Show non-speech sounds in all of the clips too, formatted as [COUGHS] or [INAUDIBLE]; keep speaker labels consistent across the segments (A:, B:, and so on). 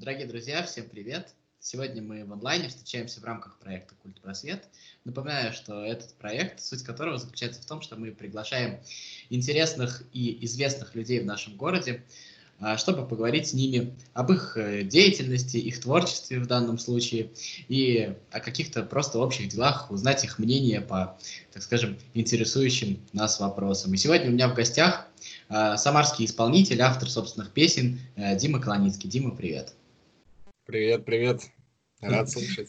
A: Дорогие друзья, всем привет! Сегодня мы в онлайне встречаемся в рамках проекта «Культ Просвет». Напоминаю, что этот проект, суть которого заключается в том, что мы приглашаем интересных и известных людей в нашем городе, а, чтобы поговорить с ними об их э, деятельности, их творчестве в данном случае и о каких-то просто общих делах, узнать их мнение по, так скажем, интересующим нас вопросам. И сегодня у меня в гостях а, самарский исполнитель, автор собственных песен э, Дима Колоницкий. Дима, привет.
B: Привет, привет. Рад [LAUGHS] слышать.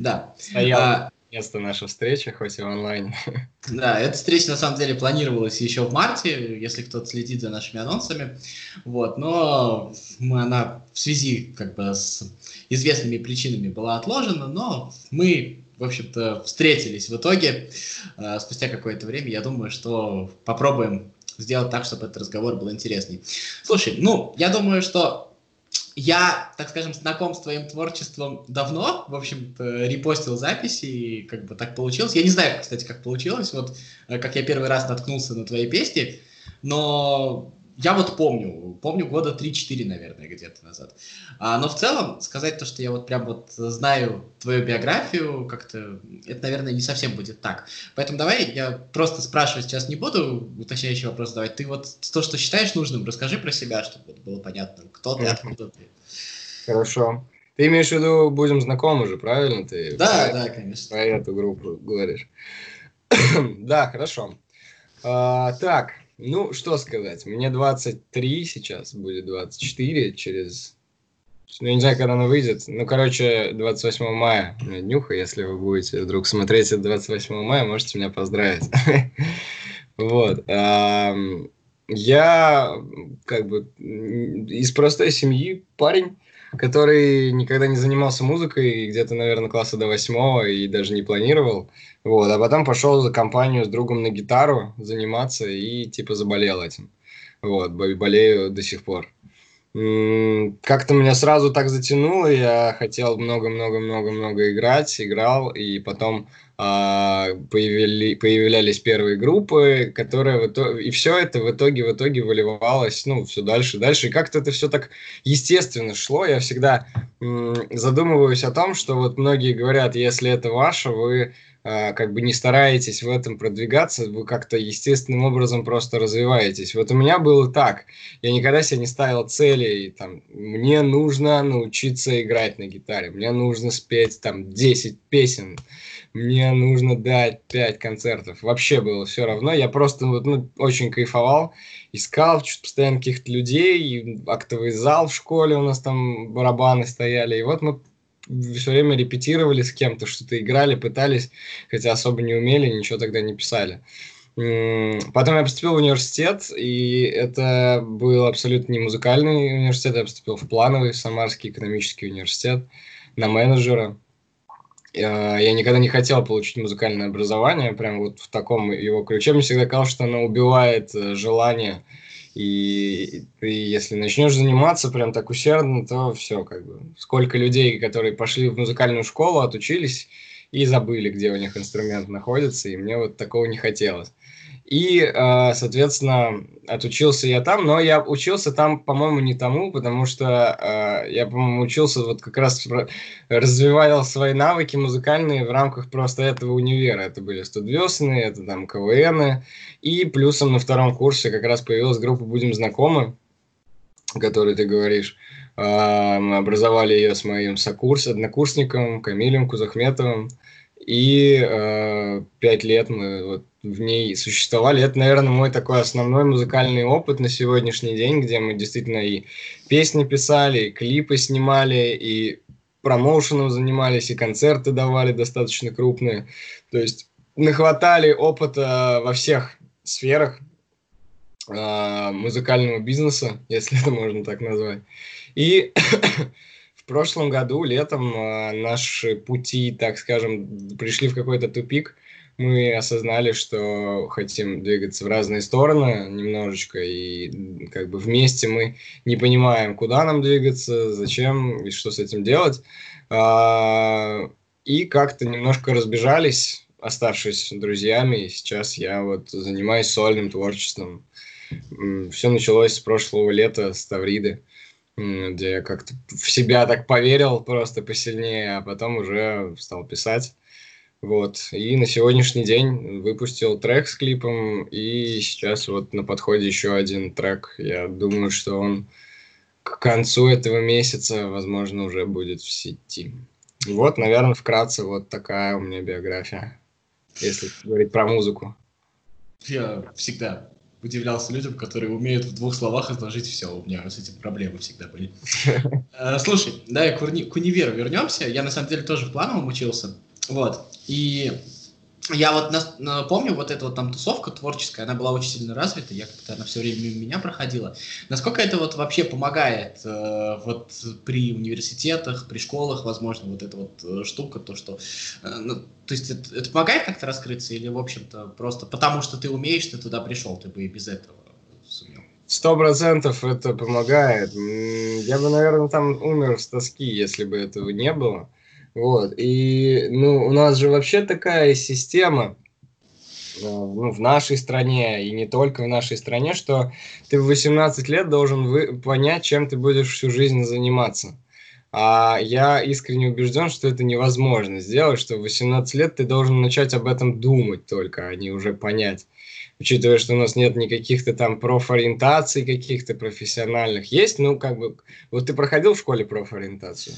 A: Да.
B: Стоял место наша встреча, хоть и онлайн. [LAUGHS]
A: Да, эта встреча на самом деле планировалась еще в марте, если кто-то следит за нашими анонсами. Вот, но она в связи как бы с известными причинами была отложена, но мы, в общем-то, встретились в итоге э, спустя какое-то время. Я думаю, что попробуем сделать так, чтобы этот разговор был интересней. Слушай, ну, я думаю, что я, так скажем, знаком с твоим творчеством давно, в общем-то, репостил записи, и как бы так получилось. Я не знаю, я вот помню, помню года 3-4, наверное, где-то назад. А, но в целом сказать то, что я вот прям вот знаю твою биографию, как-то это, наверное, не совсем будет так. Поэтому давай я просто спрашивать сейчас не буду, уточняющий вопрос давай. Ты вот то, что считаешь нужным, расскажи про себя, чтобы было понятно, кто ты, откуда ты.
B: Хорошо. Ты имеешь в виду, будем знакомы же, правильно? Ты
A: да, про, да, конечно.
B: Про эту группу говоришь. [CLEARS THROAT] да, хорошо. А, так, ну, что сказать, мне 23 сейчас, будет 24 через... Ну, я не знаю, когда оно выйдет. Ну, короче, 28 мая меня днюха. Если вы будете вдруг смотреть это 28 мая, можете меня поздравить. [LAUGHS] Вот. Я как бы из простой семьи парень, который никогда не занимался музыкой, где-то, наверное, класса до восьмого и даже не планировал. Вот, а потом пошел за компанию с другом на гитару заниматься и типа заболел этим. Вот, болею до сих пор. Как-то меня сразу так затянуло, я хотел много-много-много-много играть, играл, и потом появили, появлялись первые группы, которые в итоге, и все это в итоге, в итоге выливалось, ну, все дальше, дальше, и как-то это все так естественно шло, я всегда задумываюсь о том, что вот многие говорят, если это ваше, вы а, как бы не стараетесь в этом продвигаться, вы как-то естественным образом просто развиваетесь. Вот у меня было так. Я никогда себе не ставил цели, там, мне нужно научиться играть на гитаре, мне нужно спеть там 10 песен, мне нужно дать 5 концертов. Вообще было все равно. Я просто ну, очень кайфовал, искал постоянно каких-то людей, актовый зал в школе у нас там барабаны стояли. И вот мы все время репетировали с кем-то, что-то играли, пытались, хотя особо не умели, ничего тогда не писали. Потом я поступил в университет, и это был абсолютно не музыкальный университет, я поступил в плановый Самарский экономический университет на менеджера. Я никогда не хотел получить музыкальное образование, прям вот в таком его ключе. Мне всегда казалось, что оно убивает э, желание и ты, если начнешь заниматься прям так усердно, то все, как бы. Сколько людей, которые пошли в музыкальную школу, отучились и забыли, где у них инструмент находится, и мне вот такого не хотелось. И, э, соответственно, отучился я там, но я учился там, по-моему, не тому, потому что э, я, по-моему, учился вот как раз развивал свои навыки музыкальные в рамках просто этого универа. Это были студвесны, это там КВНы. И плюсом на втором курсе как раз появилась группа «Будем знакомы», о которой ты говоришь. Э, мы образовали ее с моим сокурс, однокурсником Камилем Кузахметовым. И пять лет мы вот в ней существовали. Это, наверное, мой такой основной музыкальный опыт на сегодняшний день, где мы действительно и песни писали, и клипы снимали, и промоушеном занимались, и концерты давали достаточно крупные. То есть нахватали опыта во всех сферах э, музыкального бизнеса, если [LAUGHS] это можно так назвать. И [COUGHS] в прошлом году, летом, э, наши пути, так скажем, пришли в какой-то тупик – мы осознали, что хотим двигаться в разные стороны немножечко, и как бы вместе мы не понимаем, куда нам двигаться, зачем и что с этим делать. А, и как-то немножко разбежались, оставшись друзьями, и сейчас я вот занимаюсь сольным творчеством. Все началось с прошлого лета, с Тавриды. где я как-то в себя так поверил просто посильнее, а потом уже стал писать. Вот. И на сегодняшний день выпустил трек с клипом, и сейчас вот на подходе еще один трек. Я думаю, что он к концу этого месяца, возможно, уже будет в сети. Вот, наверное, вкратце вот такая у меня биография, если говорить про музыку.
A: Я всегда удивлялся людям, которые умеют в двух словах изложить все. У меня с этим проблемы всегда были. [LAUGHS] Э, слушай, давай к универу вернемся. Я на самом деле тоже в плановом учился. Вот. И я вот на, на, помню, вот эта вот там тусовка творческая, она была очень сильно развита, я как-то она все время мимо меня проходила. Насколько это вот вообще помогает э, вот при университетах, при школах, возможно, вот эта вот э, штука, то, что... Э, ну, то есть это, это помогает как-то раскрыться или, в общем-то, просто потому что ты умеешь, ты туда пришел, ты бы и без этого
B: сумел? Сто процентов это помогает. Я бы, наверное, там умер с тоски, если бы этого не было. Вот. И ну, у нас же вообще такая система э, ну, в нашей стране, и не только в нашей стране, что ты в 18 лет должен вы, понять, чем ты будешь всю жизнь заниматься. А я искренне убежден, что это невозможно сделать, что в 18 лет ты должен начать об этом думать только, а не уже понять. Учитывая, что у нас нет никаких-то там профориентаций каких-то профессиональных. Есть, ну, как бы... Вот ты проходил в школе профориентацию?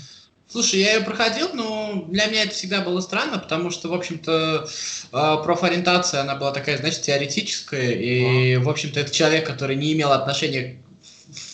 A: Слушай, я ее проходил, но для меня это всегда было странно, потому что, в общем-то, а, профориентация, она была такая, знаешь, теоретическая, и, в общем-то, это человек, который не имел отношения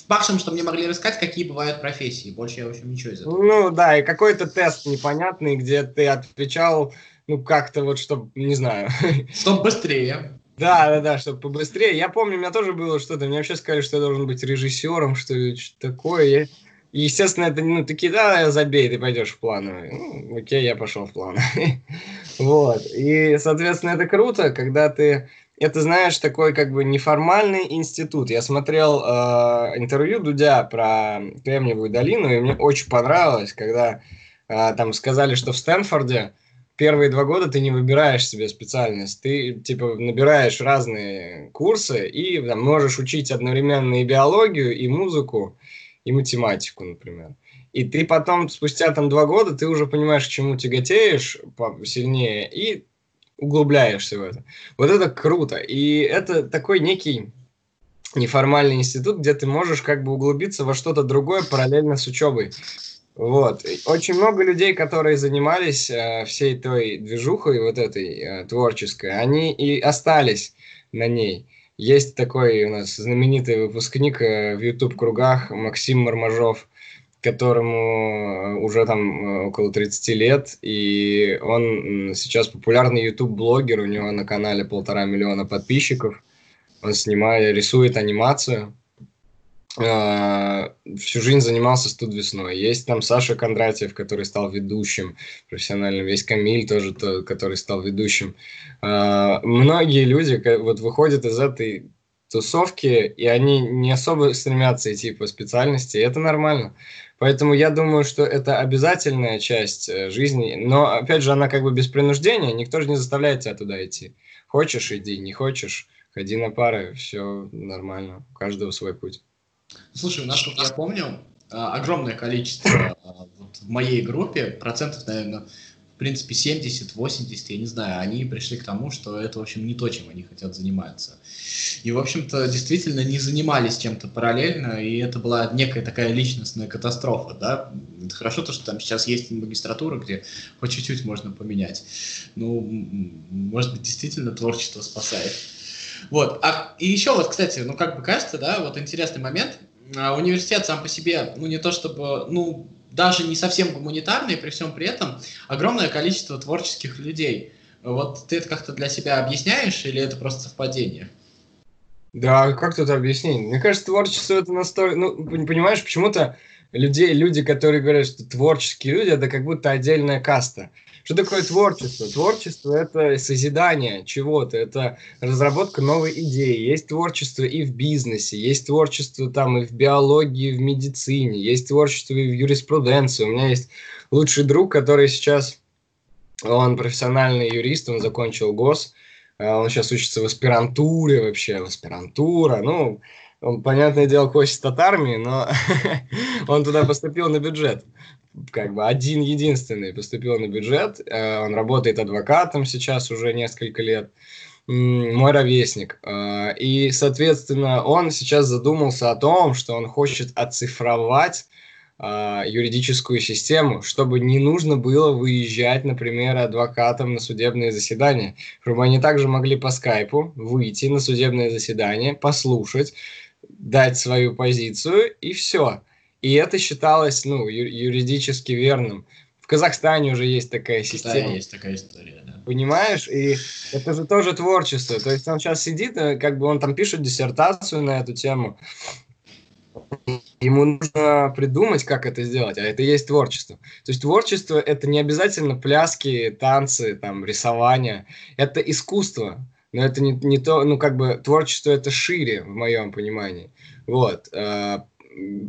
A: максимум, что мне могли рассказать, какие бывают профессии. Больше я, в общем, ничего из этого.
B: Ну, да, и какой-то тест непонятный, где ты отвечал, ну, как-то вот, чтобы, не знаю... [LAUGHS]
A: Чтобы быстрее.
B: Да, да, да, чтобы побыстрее. Я помню, у меня тоже было что-то, мне вообще сказали, что я должен быть режиссером, что что такое. Я естественно, это, ну, такие, да, забей, ты пойдешь в плановый. Ну, окей, я пошел в плановый. [LAUGHS] вот. И, соответственно, это круто, когда ты... Это, знаешь, такой как бы неформальный институт. Я смотрел э, интервью Дудя про Кремниевую долину, и мне очень понравилось, когда э, там сказали, что в Стэнфорде первые два года ты не выбираешь себе специальность. Ты, типа, набираешь разные курсы и там, можешь учить одновременно и биологию, и музыку, и математику, например. И ты потом, спустя там два года, ты уже понимаешь, к чему тяготеешь сильнее, и углубляешься в это. Вот это круто. И это такой некий неформальный институт, где ты можешь как бы углубиться во что-то другое параллельно с учебой. Вот. Очень много людей, которые занимались э, всей той движухой вот этой э, творческой, они и остались на ней. Есть такой у нас знаменитый выпускник э, в YouTube-кругах Максим Мармажов, которому э, уже там э, около 30 лет, и он сейчас популярный YouTube-блогер, у него на канале полтора миллиона подписчиков, он снимает, рисует анимацию, всю жизнь занимался студ весной. Есть там Саша Кондратьев, который стал ведущим профессиональным, есть Камиль тоже, то, который стал ведущим. А, многие люди вот выходят из этой тусовки, и они не особо стремятся идти по специальности, и это нормально. Поэтому я думаю, что это обязательная часть э, жизни, но, опять же, она как бы без принуждения, никто же не заставляет тебя туда идти. Хочешь – иди, не хочешь – ходи на пары, все нормально, у каждого свой путь.
A: Слушай, у нас, как я помню, а, огромное количество а, вот в моей группе, процентов, наверное, в принципе, 70-80, я не знаю, они пришли к тому, что это, в общем, не то, чем они хотят заниматься. И, в общем-то, действительно не занимались чем-то параллельно, и это была некая такая личностная катастрофа, да. Это хорошо то, что там сейчас есть магистратура, где по чуть-чуть можно поменять. Ну, может быть, действительно творчество спасает. Вот. А, и еще вот, кстати, ну как бы кажется, да, вот интересный момент. А, университет сам по себе, ну не то чтобы, ну даже не совсем гуманитарный, при всем при этом огромное количество творческих людей. Вот ты это как-то для себя объясняешь или это просто совпадение?
B: Да, как тут объяснить? Мне кажется, творчество это настолько... Ну, понимаешь, почему-то людей, люди, которые говорят, что творческие люди, это как будто отдельная каста. Что такое творчество? Творчество – это созидание чего-то, это разработка новой идеи. Есть творчество и в бизнесе, есть творчество там и в биологии, и в медицине, есть творчество и в юриспруденции. У меня есть лучший друг, который сейчас, он профессиональный юрист, он закончил ГОС, а он сейчас учится в аспирантуре вообще, в аспирантура, ну, Он, понятное дело, хочет от армии, но [LAUGHS] он туда поступил на бюджет. Как бы один единственный поступил на бюджет. Э, он работает адвокатом сейчас уже несколько лет. Мой ровесник. Э, и, соответственно, он сейчас задумался о том, что он хочет оцифровать а, юридическую систему, чтобы не нужно было выезжать, например, адвокатам на судебные заседания, чтобы они также могли по скайпу выйти на судебное заседание, послушать, дать свою позицию и все. И это считалось ну, юридически верным. В Казахстане уже есть такая система.
A: Да, есть такая история, да.
B: Понимаешь? И это же тоже творчество. То есть он сейчас сидит, э, как бы он там пишет диссертацию на эту тему. Ему нужно придумать, как это сделать, а это и есть творчество. То есть творчество – это не обязательно пляски, танцы, там, рисование. Это искусство. Но это не, не то, ну, как бы, творчество – это шире, в моем понимании. Вот.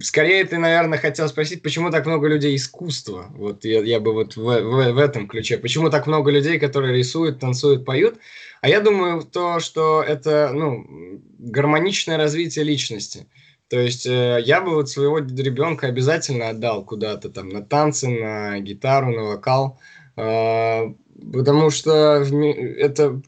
B: Скорее ты, наверное, хотел спросить, почему так много людей искусства? Вот я, я бы вот в, в, в этом ключе. Почему так много людей, которые рисуют, танцуют, поют? А я думаю, то, что это, ну, гармоничное развитие личности. То есть э, я бы вот своего ребенка обязательно отдал куда-то там на танцы, на гитару, на вокал, э, потому что это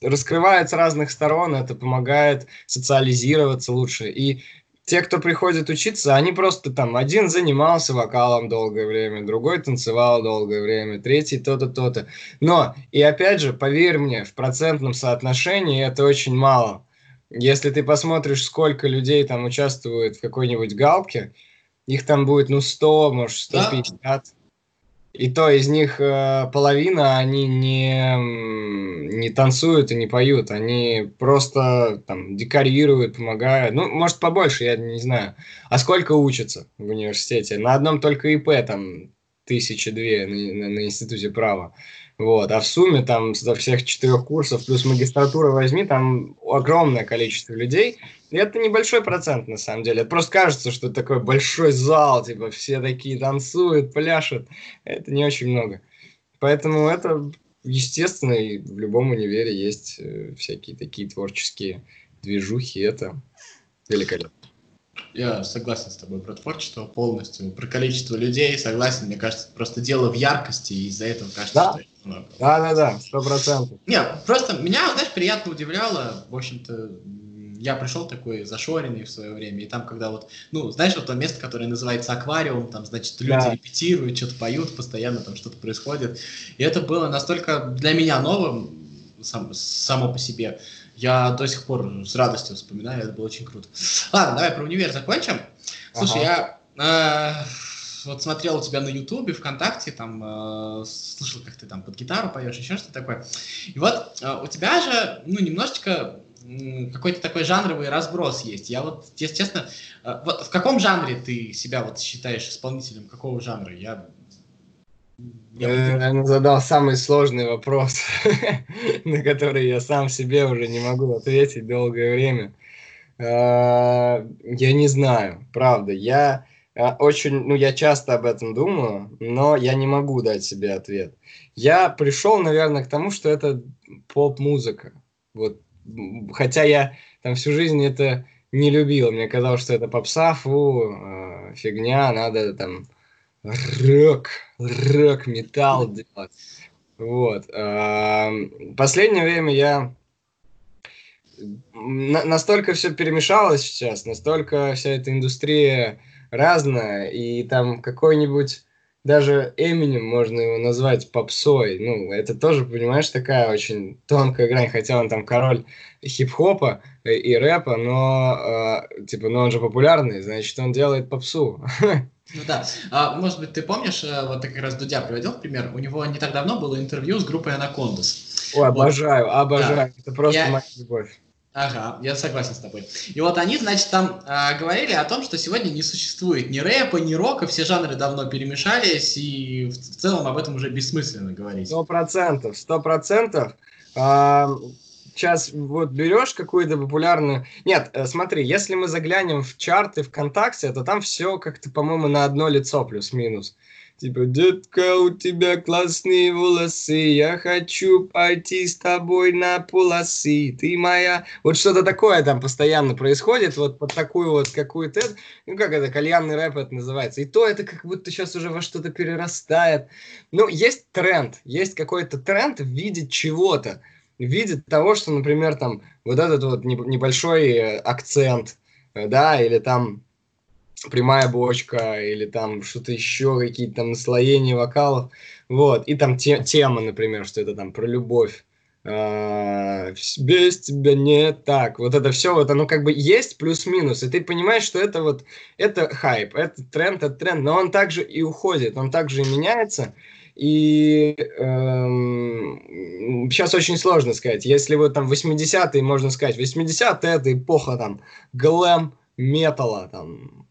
B: раскрывает с разных сторон, это помогает социализироваться лучше. И те, кто приходит учиться, они просто там, один занимался вокалом долгое время, другой танцевал долгое время, третий то-то, то-то. Но, и опять же, поверь мне, в процентном соотношении это очень мало. Если ты посмотришь, сколько людей там участвует в какой-нибудь галке, их там будет, ну, 100, может, 150. Да. И то из них э, половина, они не, не танцуют и не поют, они просто там декорируют, помогают. Ну, может, побольше, я не знаю. А сколько учатся в университете? На одном только ИП там тысячи две на, на, на институте права. Вот. А в сумме там со всех четырех курсов плюс магистратура возьми, там огромное количество людей. И это небольшой процент на самом деле. Это просто кажется, что такой большой зал, типа все такие танцуют, пляшут. Это не очень много. Поэтому это естественно, и в любом универе есть э, всякие такие творческие движухи. Это великолепно.
A: Я согласен с тобой про творчество полностью. Про количество людей согласен. Мне кажется, просто дело в яркости, и из-за этого кажется,
B: да?
A: что много.
B: Да, да, да, сто процентов.
A: Нет, просто меня, знаешь, приятно удивляло, в общем-то, я пришел такой зашоренный в свое время, и там, когда вот, ну, знаешь, вот то место, которое называется аквариум, там, значит, люди да. репетируют, что-то поют, постоянно там что-то происходит, и это было настолько для меня новым, сам, само по себе, я до сих пор с радостью вспоминаю, это было очень круто. Ладно, давай про универ закончим. Слушай, ага. я... Э, вот смотрел у тебя на Ютубе, ВКонтакте, там э, слышал, как ты там под гитару поешь, еще что-то такое. И вот э, у тебя же, ну, немножечко какой-то такой жанровый разброс есть. Я вот, если честно, э, вот в каком жанре ты себя вот считаешь исполнителем, какого жанра? Я
B: я наверное, задал самый сложный вопрос, [LAUGHS] на который я сам себе уже не могу ответить долгое время. Э, я не знаю, правда. Я очень, ну, я часто об этом думаю, но я не могу дать себе ответ. Я пришел, наверное, к тому, что это поп-музыка. Вот, хотя я там всю жизнь это не любил. Мне казалось, что это попса, фу, э, фигня, надо там рок, рок, металл делать. Вот. Э, последнее время я настолько все перемешалось сейчас, настолько вся эта индустрия разное, и там какой-нибудь даже Эминем можно его назвать попсой. Ну, это тоже, понимаешь, такая очень тонкая грань, хотя он там король хип-хопа и рэпа, но, э, типа, ну он же популярный, значит, он делает попсу. [LAUGHS]
A: Ну да. А, может быть, ты помнишь, э, вот ты как раз Дудя приводил пример, у него не так давно было интервью с группой Анакондас.
B: Ой, обожаю, вот. обожаю. Да. Это просто Я... моя любовь.
A: Ага, я согласен с тобой. И вот они, значит, там э, говорили о том, что сегодня не существует ни рэпа, ни рока, все жанры давно перемешались, и в, в целом об этом уже бессмысленно говорить.
B: Сто процентов, сто процентов. Сейчас вот берешь какую-то популярную... Нет, э, смотри, если мы заглянем в чарты ВКонтакте, то там все как-то, по-моему, на одно лицо плюс-минус. Типа, детка, у тебя классные волосы, я хочу пойти с тобой на полосы, ты моя. Вот что-то такое там постоянно происходит, вот под такую вот какую-то, ну как это, кальянный рэп это называется. И то это как будто сейчас уже во что-то перерастает. Ну, есть тренд, есть какой-то тренд в виде чего-то, в виде того, что, например, там вот этот вот небольшой э, акцент, э, да, или там прямая бочка или там что-то еще, какие-то там наслоения вокалов, вот, и там те, тема, например, что это там про любовь, а, без тебя не так, вот это все, вот оно как бы есть плюс-минус, и ты понимаешь, что это вот, это хайп, это тренд, это тренд, но он также и уходит, он также и меняется, и эм, сейчас очень сложно сказать. Если вот там 80-е, можно сказать, 80-е это эпоха там глэм металла, там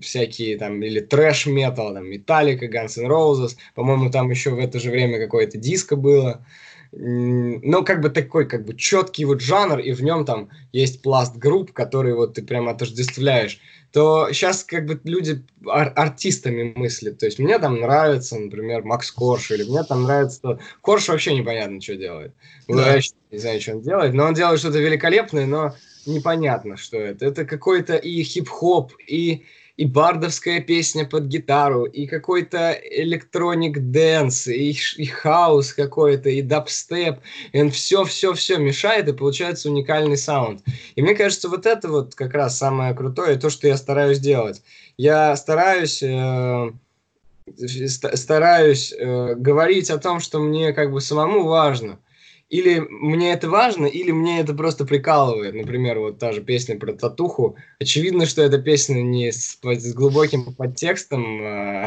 B: всякие там, или трэш-метал, там, Металлика, Guns N' Roses, по-моему, там еще в это же время какое-то диско было, ну, как бы такой, как бы четкий вот жанр, и в нем там есть пласт групп, которые вот ты прям отождествляешь, то сейчас как бы люди ар- артистами мыслят. То есть мне там нравится, например, Макс Корш, или мне там нравится... Корш вообще непонятно, что делает. Да. Я не знаю, что он делает, но он делает что-то великолепное, но непонятно, что это. Это какой-то и хип-хоп, и, и бардовская песня под гитару, и какой-то electronic dance, и, и хаос какой-то, и дабстеп. И он все-все-все мешает, и получается уникальный саунд. И мне кажется, вот это вот как раз самое крутое, то, что я стараюсь делать. Я стараюсь... Э, стараюсь э, говорить о том, что мне как бы самому важно или мне это важно, или мне это просто прикалывает. Например, вот та же песня про татуху. Очевидно, что эта песня не с, с глубоким подтекстом, а,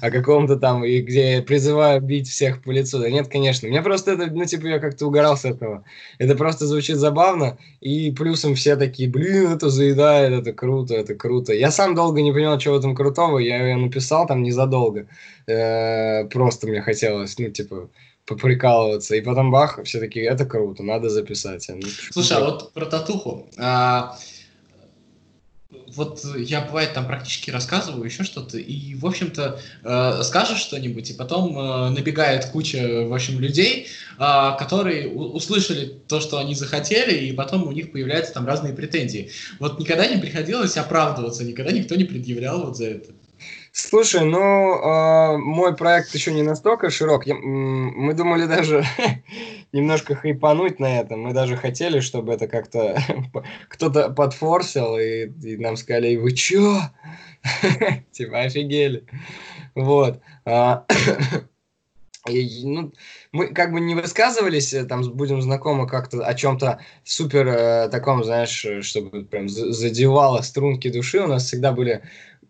B: о [LAUGHS] каком-то там, и где я призываю бить всех по лицу. Да нет, конечно. Мне просто это, ну, типа, я как-то угорал с этого. Это просто звучит забавно, и плюсом все такие, блин, это заедает, это круто, это круто. Я сам долго не понял, чего этом крутого, я ее написал там незадолго. Э -э просто мне хотелось, ну, типа, поприкалываться. И потом бах, все таки это круто, надо записать.
A: Ну, Слушай, а вот про татуху. А, вот я, бывает, там практически рассказываю еще что-то, и, в общем-то, э, скажешь что-нибудь, и потом э, набегает куча, в общем, людей, э, которые услышали то, что они захотели, и потом у них появляются там разные претензии. Вот никогда не приходилось оправдываться, никогда никто не предъявлял вот за это.
B: Слушай, ну, э, мой проект еще не настолько широк. Я, мы думали даже [LAUGHS] немножко хайпануть на этом. Мы даже хотели, чтобы это как-то [LAUGHS] кто-то подфорсил, и, и нам сказали, вы чё? [LAUGHS] типа, офигели. Вот. А, [COUGHS] и, ну, мы как бы не высказывались, э, там будем знакомы как-то о чем-то супер э, таком, знаешь, чтобы прям задевало струнки души. У нас всегда были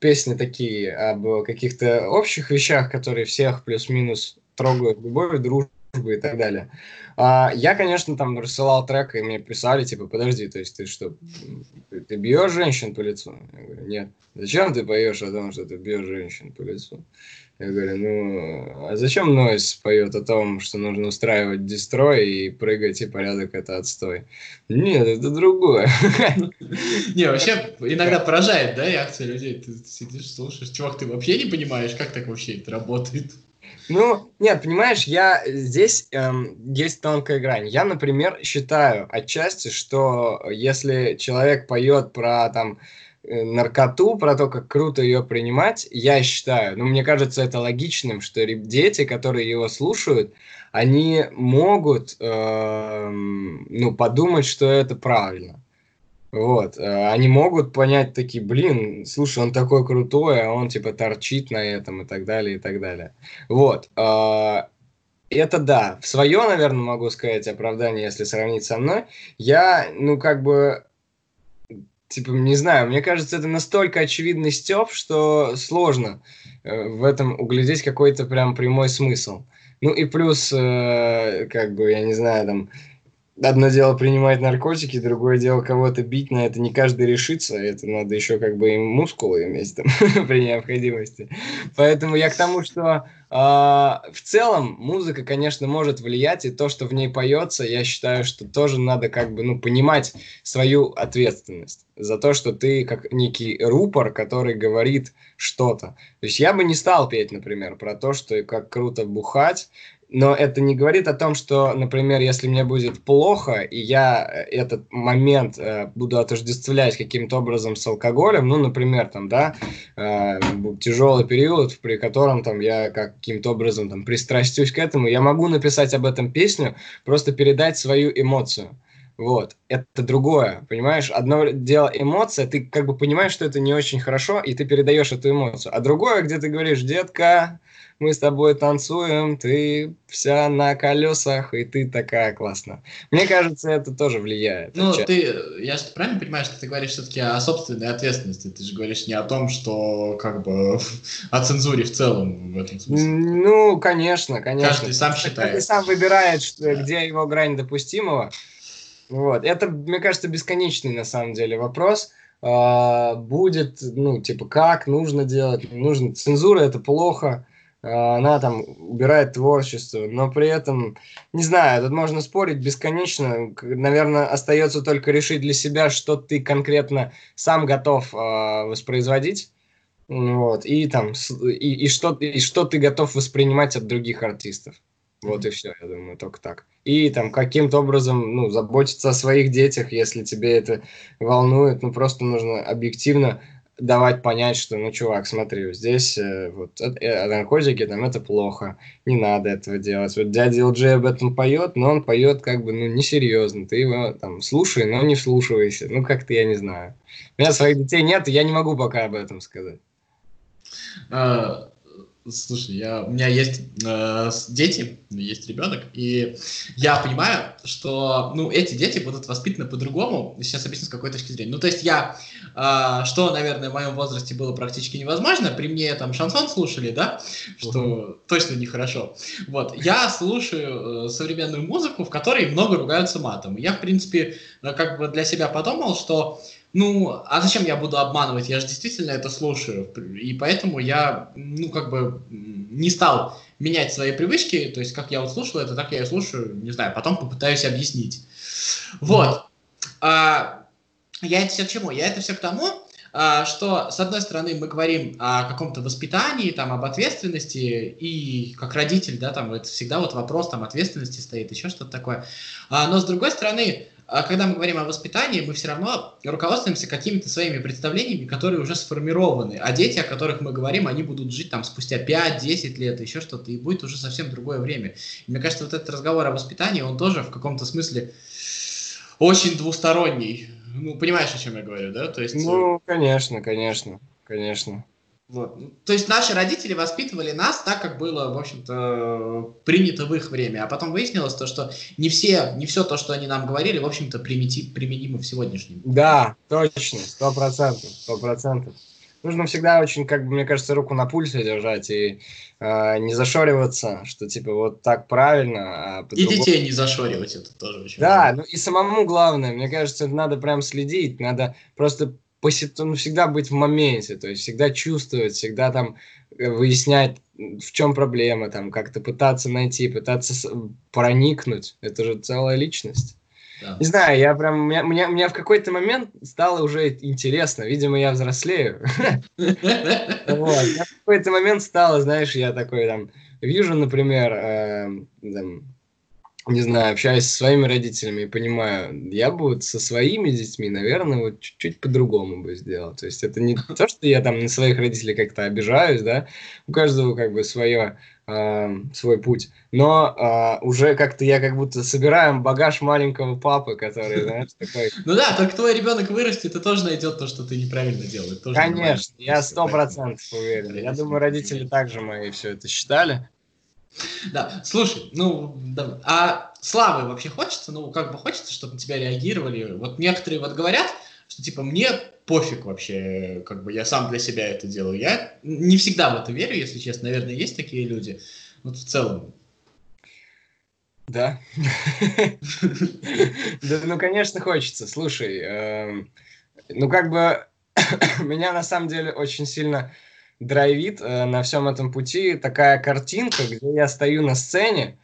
B: песни такие об каких-то общих вещах, которые всех плюс-минус трогают любовь, дружбу и так далее. А, я, конечно, там рассылал трек, и мне писали, типа, подожди, то есть ты что, ты бьешь женщин по лицу? Я говорю, нет. Зачем ты поешь о том, что ты бьешь женщин по лицу? Я говорю, ну, а зачем Нойс поет о том, что нужно устраивать дестрой и прыгать, и порядок это отстой? Нет, это другое. [LAUGHS]
A: Не, вообще иногда поражает, да, реакция людей. Ты сидишь, слушаешь, чувак, ты вообще не понимаешь, как так вообще это работает?
B: Ну, нет, понимаешь, я здесь эм, есть тонкая грань. Я, например, считаю отчасти, что если человек поет про там Э, наркоту, про то, как круто ее принимать, я считаю, ну, мне кажется, это логичным, что дети, которые его слушают, они могут, э, ну, подумать, что это правильно. Вот, э, они могут понять такие, блин, слушай, он такой крутой, а он типа торчит на этом и так далее, и так далее. Вот, э, это да, в свое, наверное, могу сказать оправдание, если сравнить со мной. Я, ну, как бы типа, не знаю, мне кажется, это настолько очевидный степ, что сложно э, в этом углядеть какой-то прям прямой смысл. Ну и плюс, как бы, я не знаю, там, одно дело принимать наркотики, другое дело кого-то бить, на это не каждый решится, это надо еще как бы и мускулы иметь там [LAUGHS] при необходимости. Поэтому я к тому, что э, в целом музыка, конечно, может влиять, и то, что в ней поется, я считаю, что тоже надо как бы, ну, понимать свою ответственность за то, что ты как некий рупор, который говорит что-то. То есть я бы не стал петь, например, про то, что как круто бухать, но это не говорит о том, что, например, если мне будет плохо, и я э, этот момент э, буду отождествлять каким-то образом с алкоголем, ну, например, там, да, э, тяжелый период, при котором там я каким-то образом там пристрастюсь к этому, я могу написать об этом песню, просто передать свою эмоцию. Вот, это другое, понимаешь? Одно дело эмоция, ты как бы понимаешь, что это не очень хорошо, и ты передаешь эту эмоцию. А другое, где ты говоришь, детка, мы с тобой танцуем, ты вся на колесах, и ты такая классная. Мне кажется, это тоже влияет.
A: Ну, ты, я же правильно понимаю, что ты говоришь все-таки о собственной ответственности, ты же говоришь не о том, что как бы [LAUGHS] о цензуре в целом в этом смысле.
B: Ну, конечно, конечно.
A: Каждый сам считает.
B: Каждый сам выбирает, что, да. где его грань допустимого. Вот. Это, мне кажется, бесконечный на самом деле вопрос. А, будет, ну, типа, как нужно делать, нужно. Цензура это плохо она там убирает творчество, но при этом, не знаю, тут можно спорить бесконечно. Наверное, остается только решить для себя, что ты конкретно сам готов э, воспроизводить. Вот, и там, и, и, что, и что ты готов воспринимать от других артистов. Вот и все, я думаю, только так. И там каким-то образом, ну, заботиться о своих детях, если тебе это волнует, ну, просто нужно объективно давать понять, что, ну, чувак, смотри, здесь э, вот э, наркотики, там, это плохо, не надо этого делать. Вот дядя ЛД об этом поет, но он поет как бы, ну, несерьезно, ты его там слушай, но не вслушивайся, ну, как-то я не знаю. У меня своих детей нет, и я не могу пока об этом сказать.
A: А, Слушай, я, у меня есть э, дети, есть ребенок, и я понимаю, что ну, эти дети будут воспитаны по-другому. Сейчас объясню, с какой точки зрения. Ну, то есть я, э, что, наверное, в моем возрасте было практически невозможно, при мне там шансон слушали, да, что uh-huh. точно нехорошо. Вот, я слушаю э, современную музыку, в которой много ругаются матом. Я, в принципе, э, как бы для себя подумал, что ну, а зачем я буду обманывать? Я же действительно это слушаю. И поэтому я, ну, как бы не стал менять свои привычки. То есть, как я вот слушал это, так я и слушаю. Не знаю, потом попытаюсь объяснить. Вот. А, я это все к чему? Я это все к тому, а, что, с одной стороны, мы говорим о каком-то воспитании, там, об ответственности, и как родитель, да, там, это всегда вот вопрос, там, ответственности стоит, еще что-то такое. А, но, с другой стороны, когда мы говорим о воспитании, мы все равно руководствуемся какими-то своими представлениями, которые уже сформированы. А дети, о которых мы говорим, они будут жить там спустя 5-10 лет, еще что-то, и будет уже совсем другое время. И мне кажется, вот этот разговор о воспитании, он тоже в каком-то смысле очень двусторонний. Ну, понимаешь, о чем я говорю, да? То есть...
B: Ну, конечно, конечно, конечно.
A: Вот. То есть наши родители воспитывали нас так, как было, в общем-то, принято в их время. А потом выяснилось то, что не все, не все то, что они нам говорили, в общем-то, применимо в сегодняшнем.
B: Да, точно, сто процентов, сто процентов. Нужно всегда очень, как бы, мне кажется, руку на пульсе держать и э, не зашориваться, что типа вот так правильно.
A: А и детей не зашоривать, это тоже очень
B: Да, важно. ну и самому главное, мне кажется, надо прям следить, надо просто ну, всегда быть в моменте, то есть всегда чувствовать, всегда там э, выяснять, в чем проблема, там как-то пытаться найти, пытаться проникнуть. Это же целая личность. Да. Не знаю, я прям, мне, мне, мне в какой-то момент стало уже интересно, видимо, я взрослею. [LAUGHS] В какой-то момент стало, знаешь, я такой там, вижу, например, эм, не знаю, общаюсь со своими родителями и понимаю, я бы вот со своими детьми, наверное, вот чуть-чуть по-другому бы сделал. То есть это не то, что я там на своих родителей как-то обижаюсь, да, у каждого как бы свое, э, свой путь. Но э, уже как-то я как будто собираю багаж маленького папы, который, знаешь, такой... [LAUGHS]
A: Ну да, только твой ребенок вырастет и тоже найдет то, что ты неправильно делаешь.
B: Конечно, я сто процентов уверен. Я думаю, родители также мои все это считали.
A: Да, слушай, ну, да, а славы вообще хочется? Ну, как бы хочется, чтобы на тебя реагировали? Вот некоторые вот говорят, что типа мне пофиг вообще, как бы я сам для себя это делаю. Я не всегда в это верю, если честно. Наверное, есть такие люди. Вот в целом.
B: Да. Да, ну, конечно, хочется. Слушай, эм, ну, как бы [COUGHS] меня на самом деле очень сильно драйвит э, на всем этом пути такая картинка, где я стою на сцене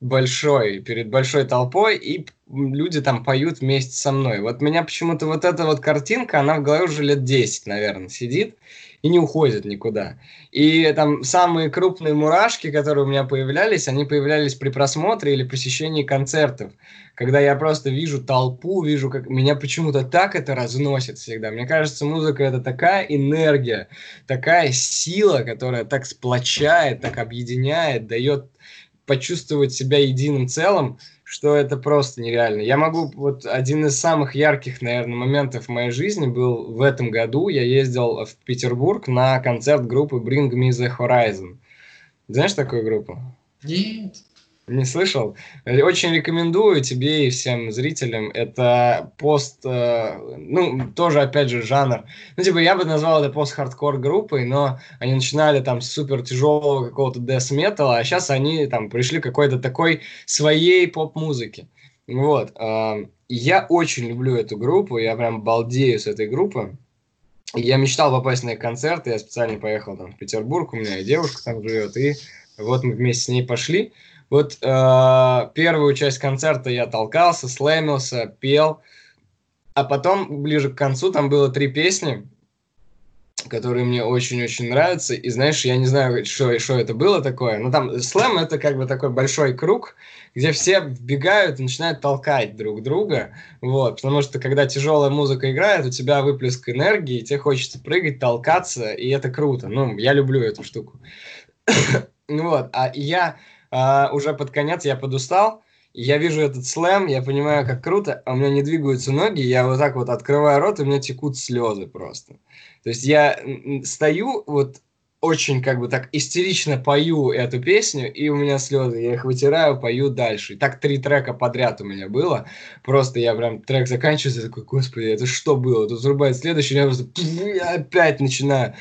B: большой, перед большой толпой, и люди там поют вместе со мной. Вот меня почему-то вот эта вот картинка, она в голове уже лет 10, наверное, сидит и не уходит никуда. И там самые крупные мурашки, которые у меня появлялись, они появлялись при просмотре или посещении концертов, когда я просто вижу толпу, вижу, как меня почему-то так это разносит всегда. Мне кажется, музыка это такая энергия, такая сила, которая так сплочает, так объединяет, дает почувствовать себя единым целым, что это просто нереально. Я могу, вот один из самых ярких, наверное, моментов в моей жизни был в этом году. Я ездил в Петербург на концерт группы Bring Me The Horizon. Знаешь такую группу?
A: Нет.
B: Не слышал? Очень рекомендую тебе и всем зрителям. Это пост, э, ну, тоже, опять же, жанр. Ну, типа, я бы назвал это пост-хардкор группой, но они начинали там с супер тяжелого какого-то дэс металла, а сейчас они там пришли к какой-то такой своей поп-музыке. Вот. Э, я очень люблю эту группу, я прям балдею с этой группы. Я мечтал попасть на их концерт, я специально поехал там в Петербург, у меня и девушка там живет, и вот мы вместе с ней пошли. Вот э, первую часть концерта я толкался, слэмился, пел, а потом ближе к концу там было три песни, которые мне очень-очень нравятся. И знаешь, я не знаю, что, что это было такое. Но там слэм это как бы такой большой круг, где все вбегают и начинают толкать друг друга. Вот, потому что когда тяжелая музыка играет, у тебя выплеск энергии, тебе хочется прыгать, толкаться, и это круто. Ну, я люблю эту штуку. [COUGHS] вот, а я а, уже под конец я подустал, я вижу этот слэм, я понимаю, как круто, а у меня не двигаются ноги, я вот так вот открываю рот, и у меня текут слезы просто. То есть я стою, вот очень как бы так истерично пою эту песню, и у меня слезы, я их вытираю, пою дальше. И так три трека подряд у меня было. Просто я прям трек заканчивается, я такой, господи, это что было? Тут зарубает следующий, я просто я опять начинаю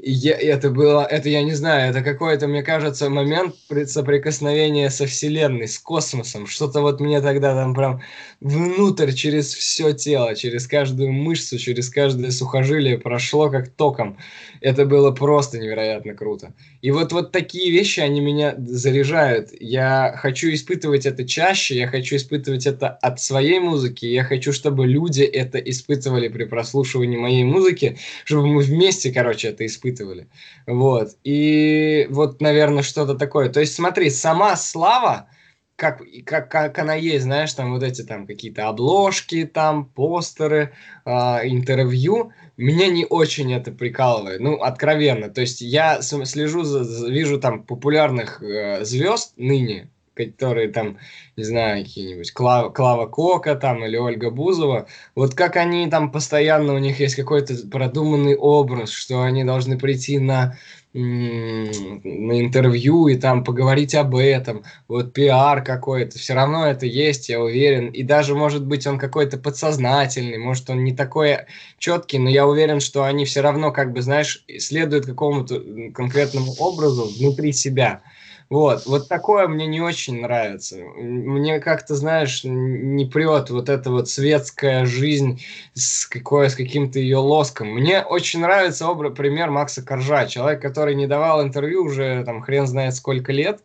B: я, это было, это я не знаю, это какой-то, мне кажется, момент соприкосновения со Вселенной, с космосом. Что-то вот мне тогда там прям внутрь через все тело, через каждую мышцу, через каждое сухожилие прошло как током. Это было просто невероятно круто. И вот, вот такие вещи, они меня заряжают. Я хочу испытывать это чаще, я хочу испытывать это от своей музыки, я хочу, чтобы люди это испытывали при прослушивании моей музыки, чтобы мы вместе, короче, это испытывали. Вот. И вот, наверное, что-то такое. То есть, смотри, сама слава, как, как, как она есть, знаешь, там вот эти там какие-то обложки, там постеры, э, интервью, меня не очень это прикалывает, ну, откровенно. То есть я слежу, за, вижу там популярных э, звезд ныне, которые там, не знаю, какие-нибудь Клава, Клава Кока там или Ольга Бузова, вот как они там постоянно, у них есть какой-то продуманный образ, что они должны прийти на на интервью и там поговорить об этом, вот пиар какой-то, все равно это есть, я уверен, и даже, может быть, он какой-то подсознательный, может, он не такой четкий, но я уверен, что они все равно, как бы, знаешь, следуют какому-то конкретному образу внутри себя, вот, вот такое мне не очень нравится. Мне как-то, знаешь, не прет вот эта вот светская жизнь с, какой, с каким-то ее лоском. Мне очень нравится образ, пример Макса Коржа, человек, который не давал интервью уже там хрен знает сколько лет,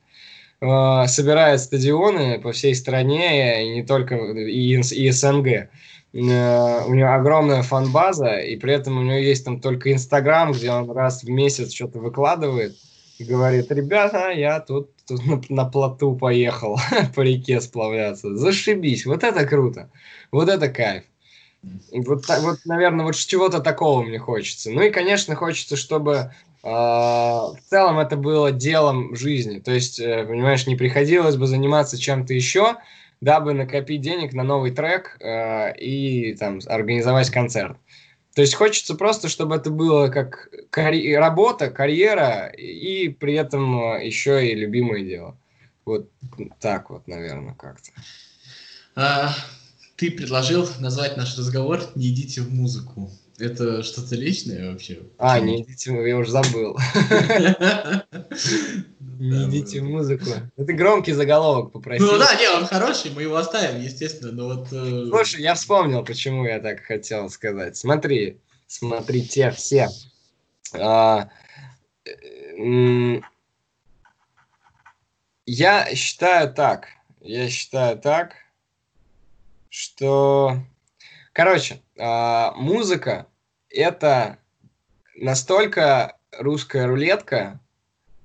B: э, собирает стадионы по всей стране, и не только, и, и СНГ э, у него огромная фан-база, и при этом у него есть там только Инстаграм, где он раз в месяц что-то выкладывает говорит, ребята, я тут, тут на, на плоту поехал [LAUGHS] по реке сплавляться. Зашибись, вот это круто, вот это кайф. Вот, вот наверное, вот чего-то такого мне хочется. Ну и, конечно, хочется, чтобы э, в целом это было делом жизни. То есть, э, понимаешь, не приходилось бы заниматься чем-то еще, дабы накопить денег на новый трек э, и там организовать концерт. То есть хочется просто, чтобы это было как карь... работа, карьера и при этом э, еще и любимое дело. Вот так вот, наверное, как-то.
A: А, ты предложил назвать наш разговор «Не идите в музыку». Это что-то личное вообще?
B: А, не идите, я уже забыл. [LAUGHS] Не идите музыку. Это громкий заголовок попросил.
A: Ну да, не, он хороший, мы его оставим, естественно, но вот... Э...
B: Слушай, я вспомнил, почему я так хотел сказать. Смотри, смотрите все. А, я считаю так, я считаю так, что, короче, а, музыка это настолько русская рулетка,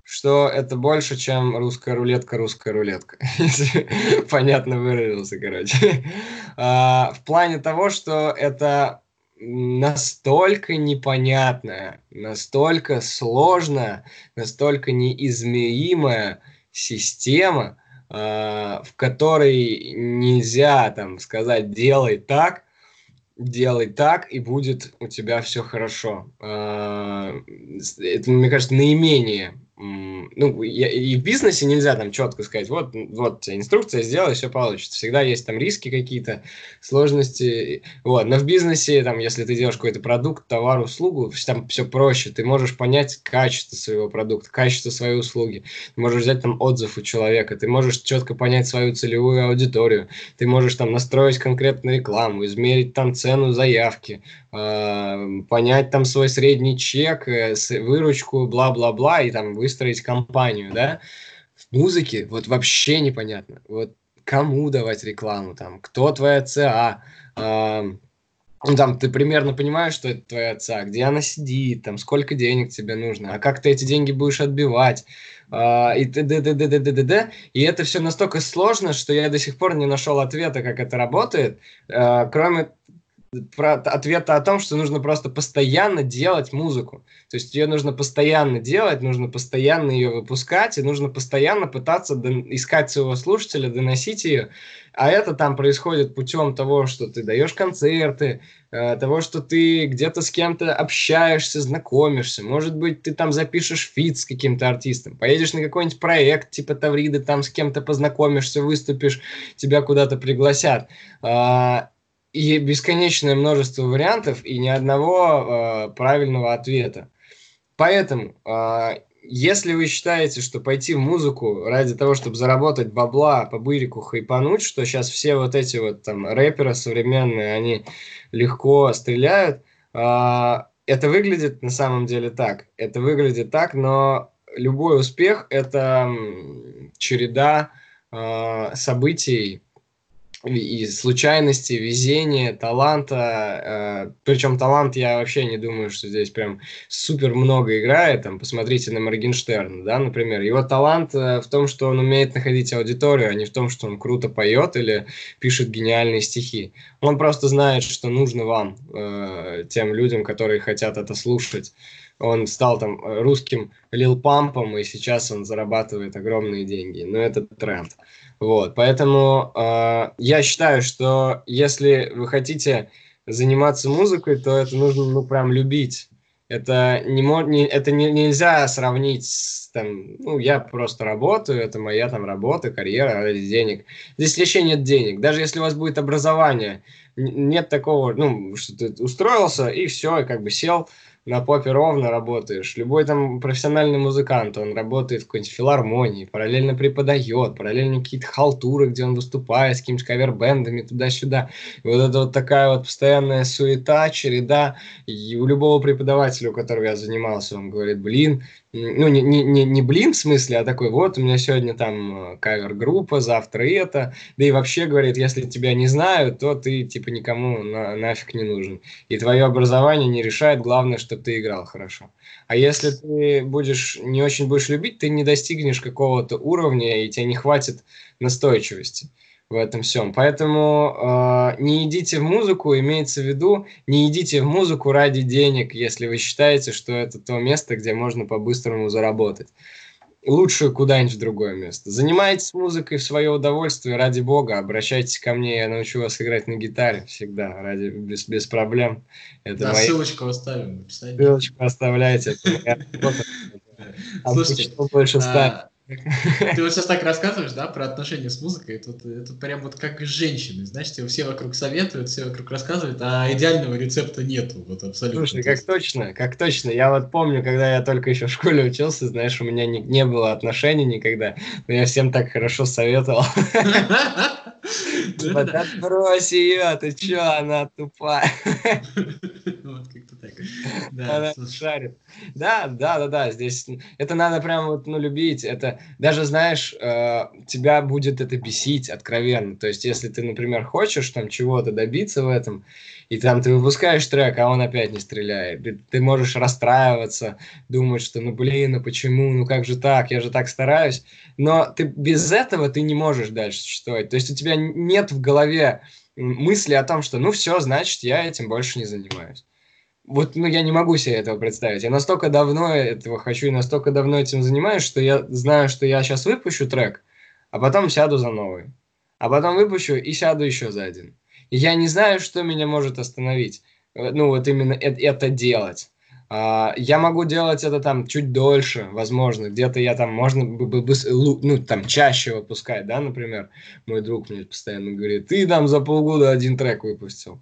B: что это больше, чем русская рулетка, русская рулетка. [LAUGHS] Понятно выразился, короче. А, в плане того, что это настолько непонятная, настолько сложная, настолько неизмеримая система, э, в которой нельзя там сказать делай так, делай так, и будет у тебя все хорошо. Э, это, мне кажется, наименее ну, и в бизнесе нельзя там четко сказать, вот, вот инструкция, сделай, все получится. Всегда есть там риски какие-то, сложности. Вот. Но в бизнесе, там, если ты делаешь какой-то продукт, товар, услугу, там все проще. Ты можешь понять качество своего продукта, качество своей услуги. Ты можешь взять там отзыв у человека, ты можешь четко понять свою целевую аудиторию, ты можешь там настроить конкретную рекламу, измерить там цену заявки, э, понять там свой средний чек, э, выручку, бла-бла-бла, и там вы выстроить компанию, да, в музыке вот вообще непонятно. Вот кому давать рекламу, там, кто твоя ЦА, ну, там, ты примерно понимаешь, что это твоя ЦА, где она сидит, там, сколько денег тебе нужно, а как ты эти деньги будешь отбивать, э, и т.д. т.д. т.д. т.д. И это все настолько сложно, что я до сих пор не нашел ответа, как это работает, э, кроме про ответа о том, что нужно просто постоянно делать музыку. То есть ее нужно постоянно делать, нужно постоянно ее выпускать, и нужно постоянно пытаться искать своего слушателя, доносить ее. А это там происходит путем того, что ты даешь концерты, э, того, что ты где-то с кем-то общаешься, знакомишься. Может быть, ты там запишешь фит с каким-то артистом, поедешь на какой-нибудь проект типа Тавриды, там с кем-то познакомишься, выступишь, тебя куда-то пригласят. И бесконечное множество вариантов и ни одного э, правильного ответа. Поэтому, э, если вы считаете, что пойти в музыку ради того, чтобы заработать бабла, по бырику хайпануть, что сейчас все вот эти вот там рэперы современные, они легко стреляют, э, это выглядит на самом деле так. Это выглядит так, но любой успех – это череда э, событий, и случайности, везения, таланта. Э, причем талант я вообще не думаю, что здесь прям супер много играет. Там, посмотрите на Моргенштерна, да, например. Его талант э, в том, что он умеет находить аудиторию, а не в том, что он круто поет или пишет гениальные стихи. Он просто знает, что нужно вам, э, тем людям, которые хотят это слушать. Он стал там русским Лил Пампом, и сейчас он зарабатывает огромные деньги. Но это тренд. Вот, поэтому э, я считаю, что если вы хотите заниматься музыкой, то это нужно, ну, прям любить. Это, не, не, это не, нельзя сравнить с, там, ну, я просто работаю, это моя там работа, карьера ради денег. Здесь вообще нет денег. Даже если у вас будет образование, нет такого, ну, что ты устроился и все, и как бы сел, на попе ровно работаешь. Любой там профессиональный музыкант, он работает в какой-нибудь филармонии, параллельно преподает, параллельно какие-то халтуры, где он выступает с какими-то кавербендами туда-сюда. И вот это вот такая вот постоянная суета, череда. И у любого преподавателя, у которого я занимался, он говорит, блин, ну, не, не, не, не блин в смысле, а такой, вот, у меня сегодня там э, кавер-группа, завтра это, да и вообще, говорит, если тебя не знают, то ты, типа, никому на, нафиг не нужен. И твое образование не решает, главное, чтобы ты играл хорошо. А если ты будешь, не очень будешь любить, ты не достигнешь какого-то уровня, и тебе не хватит настойчивости в этом всем. Поэтому э, не идите в музыку, имеется в виду, не идите в музыку ради денег, если вы считаете, что это то место, где можно по-быстрому заработать. Лучше куда-нибудь в другое место. Занимайтесь музыкой в свое удовольствие, ради бога. Обращайтесь ко мне, я научу вас играть на гитаре всегда, ради, без, без проблем.
A: Это да, моя... ссылочку оставим в
B: описании. Ссылочку оставляйте. [LAUGHS]
A: Слушайте,
B: больше а, [LAUGHS]
A: Ты вот сейчас так рассказываешь, да, про отношения с музыкой, это, это прям вот как женщины, знаешь, тебе все вокруг советуют, все вокруг рассказывают, а идеального рецепта нету, вот абсолютно.
B: Слушай, как точно, как точно. Я вот помню, когда я только еще в школе учился, знаешь, у меня не, не было отношений никогда, но я всем так хорошо советовал. [LAUGHS] Вот отбрось ее, ты че, она тупая. Вот как-то так. [LAUGHS] Она шарит. Да, да, да, да, здесь это надо прям вот, ну, любить, это даже, знаешь, э, тебя будет это бесить откровенно, то есть если ты, например, хочешь там чего-то добиться в этом, и там ты выпускаешь трек, а он опять не стреляет. Ты, ты можешь расстраиваться, думать, что ну блин, ну почему, ну как же так, я же так стараюсь. Но ты без этого ты не можешь дальше существовать. То есть у тебя нет в голове мысли о том, что ну все, значит, я этим больше не занимаюсь. Вот, ну, я не могу себе этого представить. Я настолько давно этого хочу и настолько давно этим занимаюсь, что я знаю, что я сейчас выпущу трек, а потом сяду за новый. А потом выпущу и сяду еще за один я не знаю, что меня может остановить. Э, ну, вот именно это, это делать. Uh, я могу делать это там чуть дольше, возможно, где-то я там можно бы, бы, бы ну там чаще выпускать, да, например, мой друг мне постоянно говорит, ты там за полгода один трек выпустил.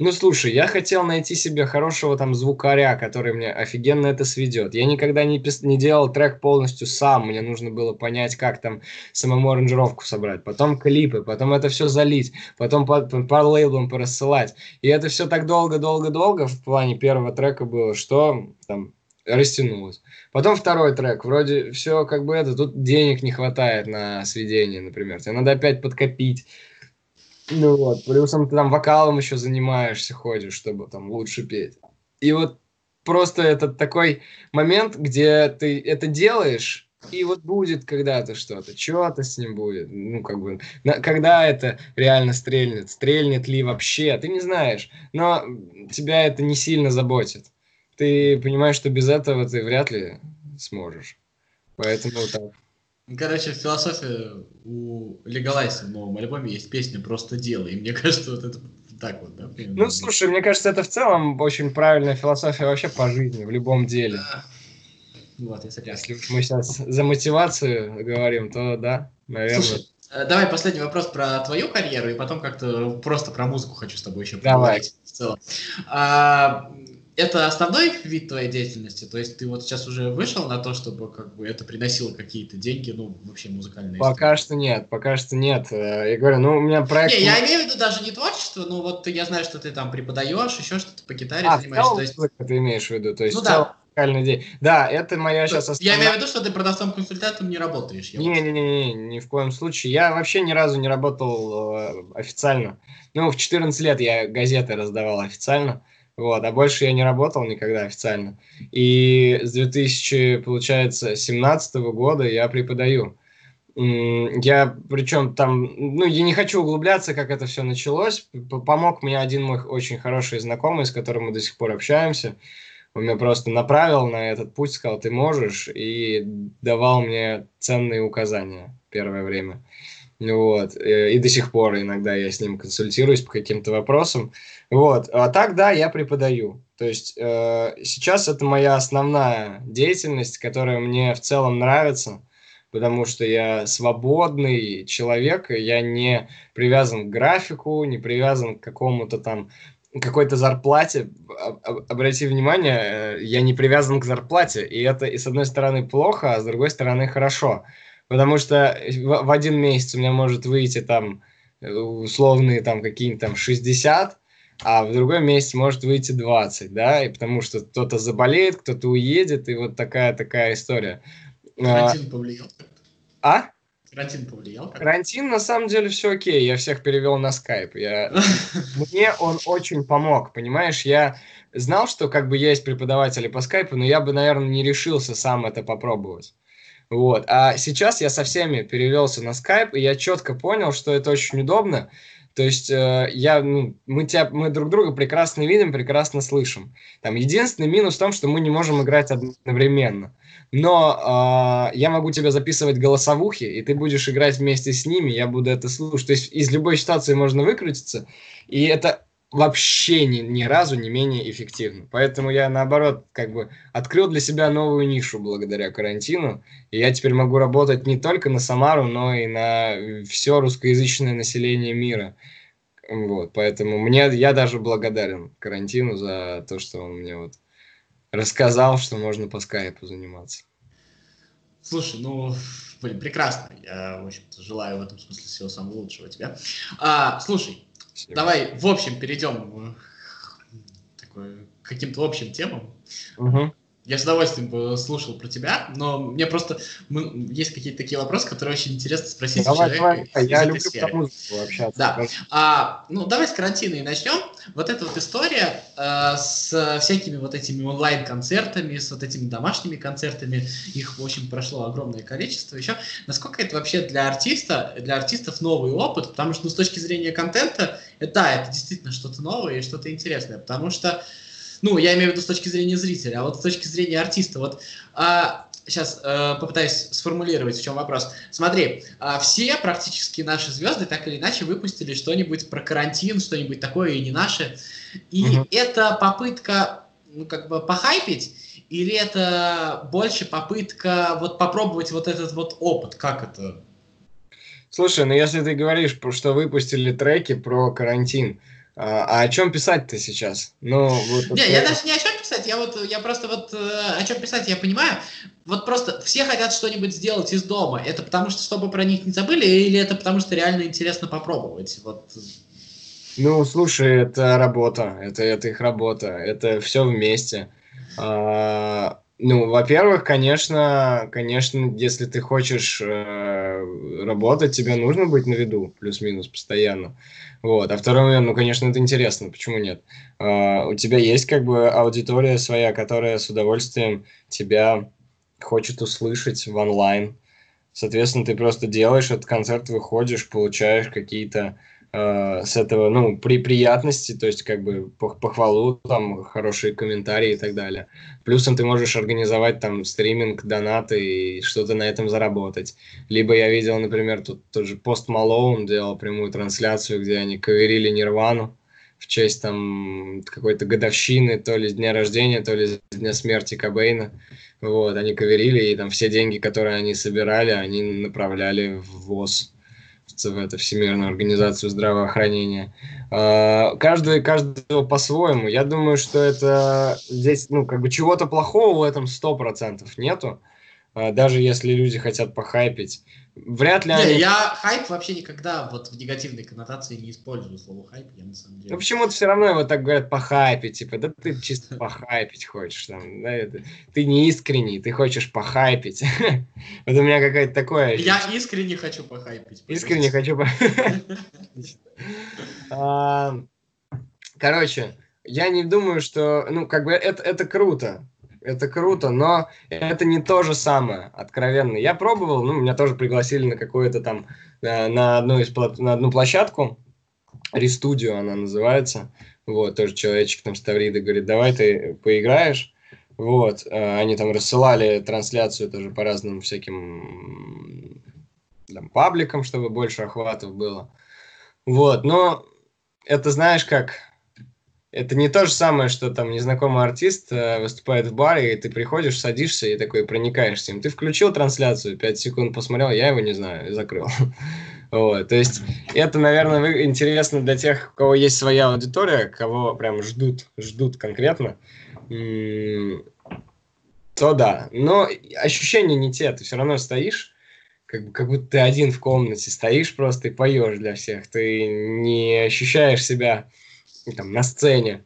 B: Ну, слушай, я хотел найти себе хорошего там звукаря, который мне офигенно это сведет. Я никогда не, пис... не делал трек полностью сам, мне нужно было понять, как там самому аранжировку собрать, потом клипы, потом это все залить, потом по, по, по лейблам порассылать. И это все так долго-долго-долго в плане первого трека было, что там растянулось. Потом второй трек, вроде все как бы это, тут денег не хватает на сведение, например, тебе надо опять подкопить ну вот, плюсом ты там вокалом еще занимаешься, ходишь, чтобы там лучше петь. И вот просто это такой момент, где ты это делаешь, и вот будет когда-то что-то, что-то с ним будет. Ну, как бы, на, когда это реально стрельнет, стрельнет ли вообще, ты не знаешь. Но тебя это не сильно заботит. Ты понимаешь, что без этого ты вряд ли сможешь. Поэтому так.
A: Короче, философия у Легалайса в новом альбоме есть песня «Просто делай». И мне [LAUGHS] кажется, вот это так вот, да?
B: Примерно. Ну, слушай, мне кажется, это в целом очень правильная философия вообще по жизни, в любом деле. Вот, я согласен. Если мы сейчас за мотивацию говорим, то да, наверное. Слушай,
A: э, давай последний вопрос про твою карьеру, и потом как-то просто про музыку хочу с тобой еще поговорить. Давай. В целом. А, это основной вид твоей деятельности? То есть ты вот сейчас уже вышел на то, чтобы как бы это приносило какие-то деньги, ну, вообще музыкальные?
B: Пока что нет, пока что нет. Э, я говорю, ну, у меня проект...
A: Не, я имею в виду даже не творчество, но вот я знаю, что ты там преподаешь, еще что-то по гитаре а, занимаешься.
B: то есть... ты имеешь в виду? То есть ну, да. музыкальный день. Да, это моя сейчас
A: основная... Я имею в виду, что ты продавцом-консультантом не работаешь.
B: Не-не-не, ни в коем случае. Я вообще ни разу не работал э, официально. Ну, в 14 лет я газеты раздавал официально. Вот, а больше я не работал никогда официально. И с 2000, получается, 17 года я преподаю. Я, причем там, ну, я не хочу углубляться, как это все началось. Помог мне один мой очень хороший знакомый, с которым мы до сих пор общаемся. Он меня просто направил на этот путь, сказал, ты можешь, и давал мне ценные указания первое время. Вот. Э, и до сих пор иногда я с ним консультируюсь по каким-то вопросам. Вот. А так, да, я преподаю. То есть э, сейчас это моя основная деятельность, которая мне в целом нравится, потому что я свободный человек, я не привязан к графику, не привязан к какому-то там какой-то зарплате. Обрати внимание, э, я не привязан к зарплате, и это и с одной стороны плохо, а с другой стороны хорошо. Потому что в, в один месяц у меня может выйти там э, условные там какие-нибудь там 60, а в другой месяц может выйти 20, да, и потому что кто-то заболеет, кто-то уедет, и вот такая-такая история.
A: Карантин а, повлиял?
B: А?
A: Карантин повлиял?
B: Карантин, на самом деле, все окей, я всех перевел на скайп. Я... [LAUGHS] Мне он очень помог, понимаешь, я знал, что как бы есть преподаватели по скайпу, но я бы, наверное, не решился сам это попробовать. Вот. А сейчас я со всеми перевелся на Skype, и я четко понял, что это очень удобно. То есть э, я, ну, мы, тебя, мы друг друга прекрасно видим, прекрасно слышим. Там единственный минус в том, что мы не можем играть одновременно. Но э, я могу тебя записывать голосовухи, и ты будешь играть вместе с ними, я буду это слушать. То есть из любой ситуации можно выкрутиться, и это вообще ни, ни разу не менее эффективно. Поэтому я, наоборот, как бы открыл для себя новую нишу благодаря карантину. И я теперь могу работать не только на Самару, но и на все русскоязычное население мира. Вот, поэтому мне, я даже благодарен карантину за то, что он мне вот рассказал, что можно по скайпу заниматься.
A: Слушай, ну, блин, прекрасно. Я, в общем-то, желаю в этом смысле всего самого лучшего тебе. А, слушай, Спасибо. давай, в общем, перейдем к каким-то общим темам. Угу. Я с удовольствием слушал про тебя, но мне просто мы, есть какие-то такие вопросы, которые очень интересно спросить давай, человека. Давай, я люблю про музыку общаться. Да. А, ну, давай с карантина и начнем. Вот эта вот история э, с всякими вот этими онлайн-концертами, с вот этими домашними концертами, их, в общем, прошло огромное количество еще. Насколько это вообще для артиста, для артистов новый опыт? Потому что, ну, с точки зрения контента, это, да, это действительно что-то новое и что-то интересное, потому что ну, я имею в виду с точки зрения зрителя, а вот с точки зрения артиста. Вот а, сейчас э, попытаюсь сформулировать, в чем вопрос. Смотри, э, все практически наши звезды так или иначе выпустили что-нибудь про карантин, что-нибудь такое и не наше. И угу. это попытка, ну, как бы похайпить, или это больше попытка вот попробовать вот этот вот опыт? Как это?
B: Слушай, ну если ты говоришь, что выпустили треки про карантин, а, а о чем писать-то сейчас?
A: Ну, вот не, это... я даже не о чем писать, я вот, я просто вот э, о чем писать, я понимаю. Вот просто все хотят что-нибудь сделать из дома. Это потому что, чтобы про них не забыли, или это потому что реально интересно попробовать? Вот.
B: Ну, слушай, это работа, это, это их работа, это все вместе. А, ну, во-первых, конечно, конечно, если ты хочешь э, работать, тебе нужно быть на виду, плюс-минус постоянно. Вот. А второй момент, ну, конечно, это интересно, почему нет? Uh, у тебя есть как бы аудитория своя, которая с удовольствием тебя хочет услышать в онлайн. Соответственно, ты просто делаешь этот концерт, выходишь, получаешь какие-то э, с этого, ну, при приятности, то есть как бы похвалу, там, хорошие комментарии и так далее. Плюсом ты можешь организовать там стриминг, донаты и что-то на этом заработать. Либо я видел, например, тут тот же Пост Малоун делал прямую трансляцию, где они каверили Нирвану в честь там какой-то годовщины, то ли дня рождения, то ли дня смерти Кобейна. Вот, они каверили, и там все деньги, которые они собирали, они направляли в ВОЗ в эту Всемирную организацию здравоохранения. А, каждый, каждого по-своему. Я думаю, что это здесь, ну, как бы чего-то плохого в этом сто процентов нету. А, даже если люди хотят похайпить. Вряд ли
A: не, они... Я хайп вообще никогда вот в негативной коннотации не использую слово хайп, я на самом деле.
B: Ну почему-то все равно его так говорят похайпить, типа, да ты чисто похайпить [LAUGHS] хочешь, там, да, это, ты не искренний, ты хочешь похайпить. [LAUGHS] Вот у меня какая-то такое...
A: Я искренне хочу похайпить.
B: Искренне хочу похайпить. [LAUGHS] Короче, я не думаю, что, ну, как бы это, это круто это круто, но это не то же самое, откровенно. Я пробовал, ну, меня тоже пригласили на какое-то там, э, на одну, из, на одну площадку, Рестудио она называется, вот, тоже человечек там Ставрида говорит, давай ты поиграешь, вот, э, они там рассылали трансляцию тоже по разным всяким там, пабликам, чтобы больше охватов было, вот, но это знаешь как, это не то же самое, что там незнакомый артист э, выступает в баре, и ты приходишь, садишься и такой проникаешь с ним. Ты включил трансляцию, 5 секунд посмотрел, я его не знаю, и закрыл. [LAUGHS] Вот, то есть это, наверное, интересно для тех, у кого есть своя аудитория, кого прям ждут, ждут конкретно, то да. Но ощущения не те, ты все равно стоишь, как, как будто ты один в комнате стоишь просто и поешь для всех. Ты не ощущаешь себя там, на сцене,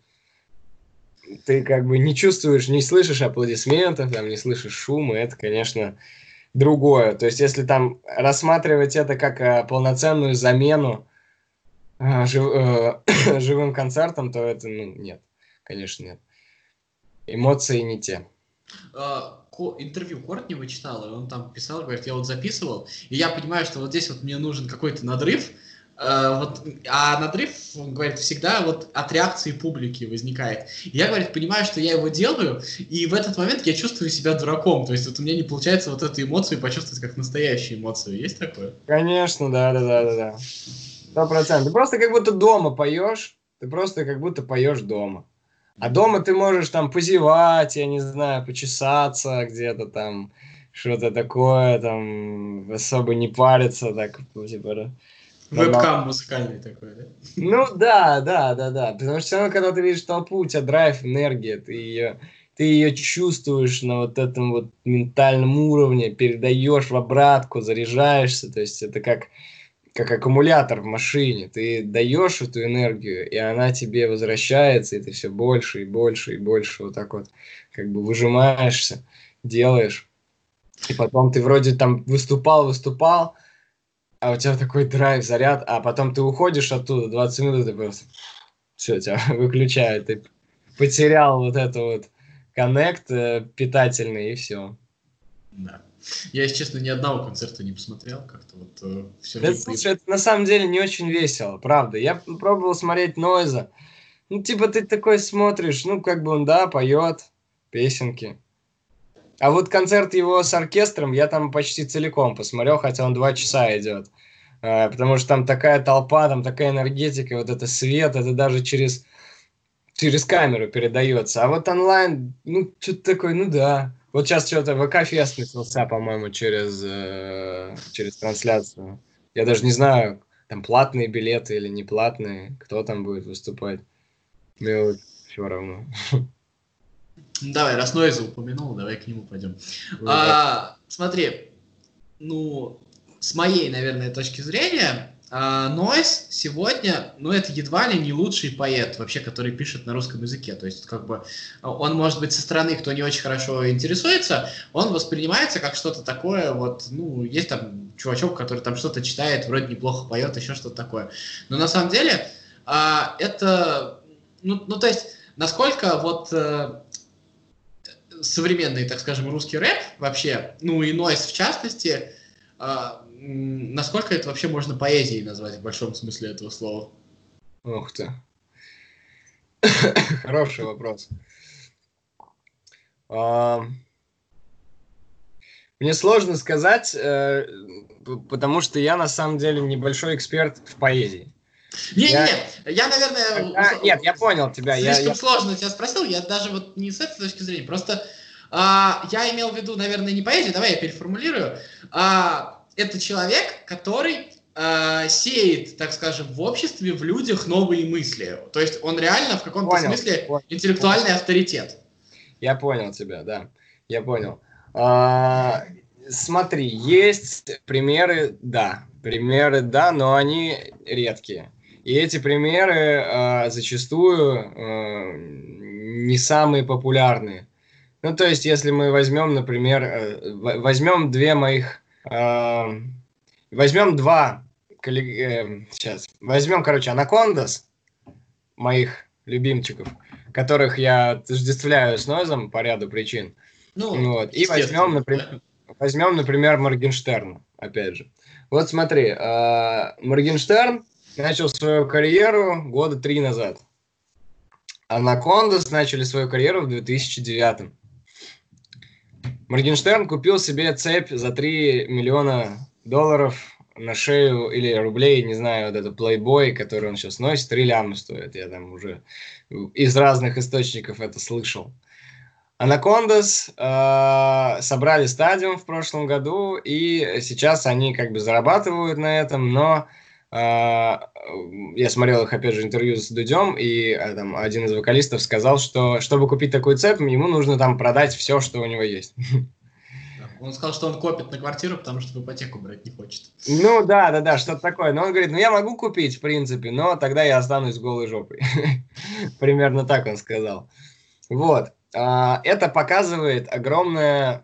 B: ты как бы не чувствуешь, не слышишь аплодисментов, там, не слышишь шума, это, конечно, другое. То есть, если там рассматривать это как э, полноценную замену э, жив, э, [COUGHS] живым концертом, то это, ну, нет, конечно, нет. Эмоции не те.
A: Uh интервью Кортнева читал, и он там писал, говорит, я вот записывал, и я понимаю, что вот здесь вот мне нужен какой-то надрыв, вот, а надрыв, он говорит, всегда вот от реакции публики возникает. я, говорит, понимаю, что я его делаю, и в этот момент я чувствую себя дураком. То есть вот у меня не получается вот эту эмоцию почувствовать как настоящую эмоцию. Есть такое?
B: Конечно, да, да, да, да, да. Сто процентов. Ты просто как будто дома поешь, ты просто как будто поешь дома. А дома ты можешь там позевать, я не знаю, почесаться где-то там, что-то такое, там, особо не париться, так, типа,
A: Вебкам музыкальный такой, да?
B: Ну да, да, да, да. Потому что все равно, когда ты видишь толпу, у тебя драйв, энергия, ты ее, ты ее чувствуешь на вот этом вот ментальном уровне, передаешь в обратку, заряжаешься. То есть это как, как аккумулятор в машине. Ты даешь эту энергию, и она тебе возвращается, и ты все больше и больше и больше вот так вот как бы выжимаешься, делаешь. И потом ты вроде там выступал, выступал, а у тебя такой драйв, заряд, а потом ты уходишь оттуда 20 минут, и просто все, тебя [LAUGHS] выключают, ты потерял вот это вот коннект э, питательный, и все.
A: Да. Я, если честно, ни одного концерта не посмотрел, как-то вот э, все.
B: Да, слушай, это на самом деле не очень весело, правда. Я пробовал смотреть Нойза. Ну, типа, ты такой смотришь, ну, как бы он, да, поет песенки. А вот концерт его с оркестром я там почти целиком посмотрел, хотя он два часа идет. А, потому что там такая толпа, там такая энергетика, вот это свет, это даже через, через камеру передается. А вот онлайн, ну, что-то такое, ну да. Вот сейчас что-то ВК-фест начался, по-моему, через, э, через трансляцию. Я даже не знаю, там платные билеты или не платные, кто там будет выступать. Мне вот все равно. [LAUGHS]
A: Давай, раз Нойза упомянул, давай к нему пойдем. А, смотри, ну, с моей, наверное, точки зрения, Нойс сегодня, ну, это едва ли не лучший поэт вообще, который пишет на русском языке. То есть, как бы, он, может быть, со стороны, кто не очень хорошо интересуется, он воспринимается как что-то такое, вот, ну, есть там чувачок, который там что-то читает, вроде неплохо поет, еще что-то такое. Но на самом деле, а, это, ну, ну, то есть, насколько вот э, современный, так скажем, русский рэп вообще, ну и нойс в частности, э, насколько это вообще можно поэзией назвать в большом смысле этого слова?
B: Ух ты. [COUGHS] Хороший вопрос. А, мне сложно сказать, э, потому что я на самом деле небольшой эксперт в поэзии.
A: Не, я... не, я, наверное...
B: А, нет, я понял тебя.
A: Слишком
B: я,
A: сложно тебя спросил, я даже вот не с этой точки зрения, просто а, я имел в виду, наверное, не поэзию, давай я переформулирую. А, это человек, который а, сеет, так скажем, в обществе, в людях новые мысли. То есть он реально в каком-то понял, смысле понял. интеллектуальный понял. авторитет.
B: Я понял тебя, да, я понял. А, смотри, есть примеры, да, примеры, да, но они редкие. И эти примеры э, зачастую э, не самые популярные. Ну, то есть, если мы возьмем, например, э, возьмем две моих, э, возьмем два, сейчас, возьмем, короче, Анакондас, моих любимчиков, которых я отождествляю с Нойзом по ряду причин. Ну, вот. И возьмем, например, возьмем, например, Моргенштерна, опять же. Вот смотри, э, Моргенштерн начал свою карьеру года три назад. Анакондас начали свою карьеру в 2009. Моргенштерн купил себе цепь за 3 миллиона долларов на шею или рублей, не знаю, вот это Playboy, который он сейчас носит, 3 ляма стоит. Я там уже из разных источников это слышал. Анакондас э, собрали стадиум в прошлом году, и сейчас они как бы зарабатывают на этом, но а, я смотрел их, опять же, интервью с Дудем, и а, там один из вокалистов сказал, что чтобы купить такой цепь, ему нужно там продать все, что у него есть.
A: Он сказал, что он копит на квартиру, потому что в ипотеку брать не хочет.
B: Ну да, да, да, что-то такое. Но он говорит, ну я могу купить, в принципе, но тогда я останусь голой жопой. [LAUGHS] Примерно так он сказал. Вот. А, это показывает огромное,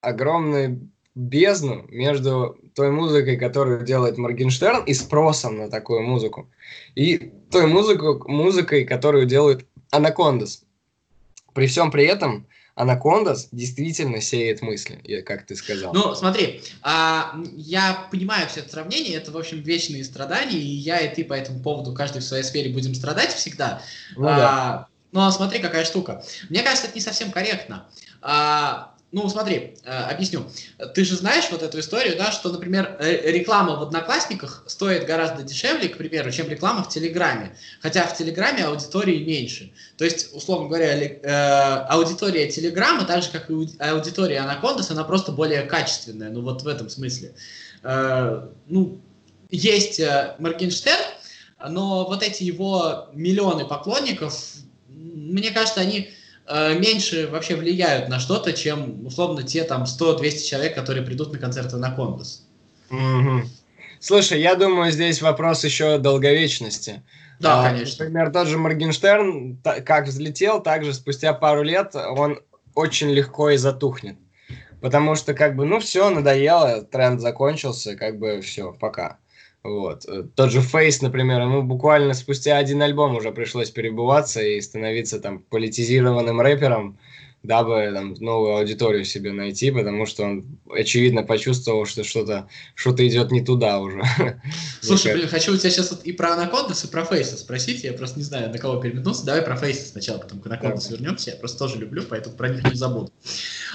B: огромную бездну между той музыкой, которую делает Моргенштерн, и спросом на такую музыку, и той музыку, музыкой, которую делает Анакондас. При всем при этом Анакондас действительно сеет мысли, как ты сказал.
A: Ну, смотри, а, я понимаю все это сравнение, это, в общем, вечные страдания, и я, и ты по этому поводу, каждый в своей сфере будем страдать всегда. Ну, а, да. Но смотри, какая штука. Мне кажется, это не совсем корректно. А, ну смотри, э, объясню. Ты же знаешь вот эту историю, да, что, например, э, реклама в Одноклассниках стоит гораздо дешевле, к примеру, чем реклама в Телеграме. Хотя в Телеграме аудитории меньше. То есть, условно говоря, э, аудитория Телеграма, так же, как и аудитория Анакондас, она просто более качественная. Ну вот в этом смысле. Ну, есть Моргенштерн, но вот эти его миллионы поклонников, мне кажется, они меньше вообще влияют на что-то, чем, условно, те там 100-200 человек, которые придут на концерты на Конгресс.
B: Угу. Слушай, я думаю, здесь вопрос еще долговечности.
A: Да, а, конечно.
B: Например, тот же Моргенштерн, как взлетел, так же спустя пару лет он очень легко и затухнет. Потому что, как бы, ну все, надоело, тренд закончился, как бы все, пока. Вот. Э, тот же Фейс, например, ему буквально спустя один альбом уже пришлось перебываться и становиться там политизированным рэпером, дабы там, новую аудиторию себе найти, потому что он, очевидно, почувствовал, что что-то что идет не туда уже. [LAUGHS]
A: Слушай, блин, хочу у тебя сейчас вот и про Анакондас, и про Фейса спросить, я просто не знаю, на кого переметнуться. Давай про Фейса сначала, потом к Анакондас вернемся, я просто тоже люблю, поэтому про них не забуду.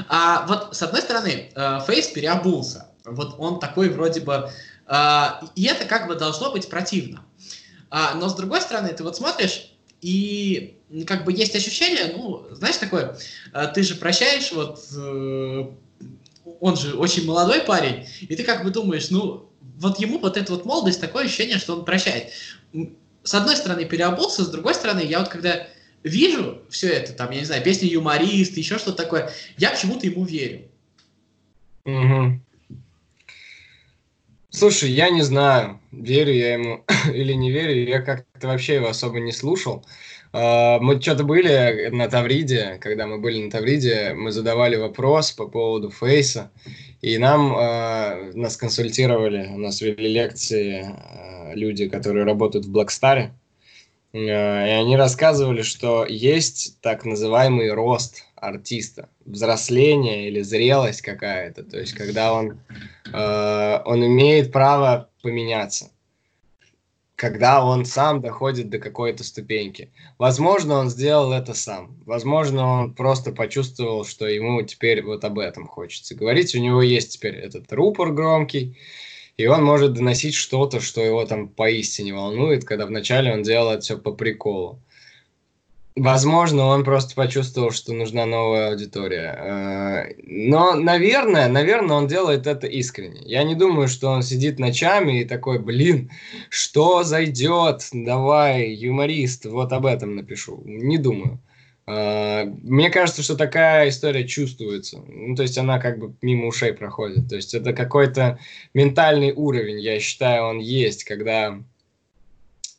A: А вот, с одной стороны, э, Фейс переобулся. Вот он такой вроде бы и это как бы должно быть противно. А, но с другой стороны, ты вот смотришь, и как бы есть ощущение, ну, знаешь, такое, а, ты же прощаешь, вот, э, он же очень молодой парень, и ты как бы думаешь, ну, вот ему вот эта вот молодость, такое ощущение, что он прощает. С одной стороны, переобулся, с другой стороны, я вот когда вижу все это, там, я не знаю, песни юморист, еще что-то такое, я почему-то ему верю.
B: Угу. Слушай, я не знаю, верю я ему [LAUGHS] или не верю, я как-то вообще его особо не слушал. А, мы что-то были на Тавриде, когда мы были на Тавриде, мы задавали вопрос по поводу Фейса, и нам э, нас консультировали, у нас вели лекции э, люди, которые работают в Блэкстаре, и они рассказывали, что есть так называемый рост артиста, взросление или зрелость какая-то, то есть когда он, э, он имеет право поменяться, когда он сам доходит до какой-то ступеньки. Возможно, он сделал это сам. Возможно, он просто почувствовал, что ему теперь вот об этом хочется говорить. У него есть теперь этот рупор громкий, и он может доносить что-то, что его там поистине волнует, когда вначале он делал это все по приколу. Возможно, он просто почувствовал, что нужна новая аудитория. Э, но, наверное, наверное, он делает это искренне. Я не думаю, что он сидит ночами и такой, блин, что зайдет? Давай, юморист, вот об этом напишу. Не думаю. Э, мне кажется, что такая история чувствуется. Ну, то есть она как бы мимо ушей проходит. То есть это какой-то ментальный уровень, я считаю, он есть, когда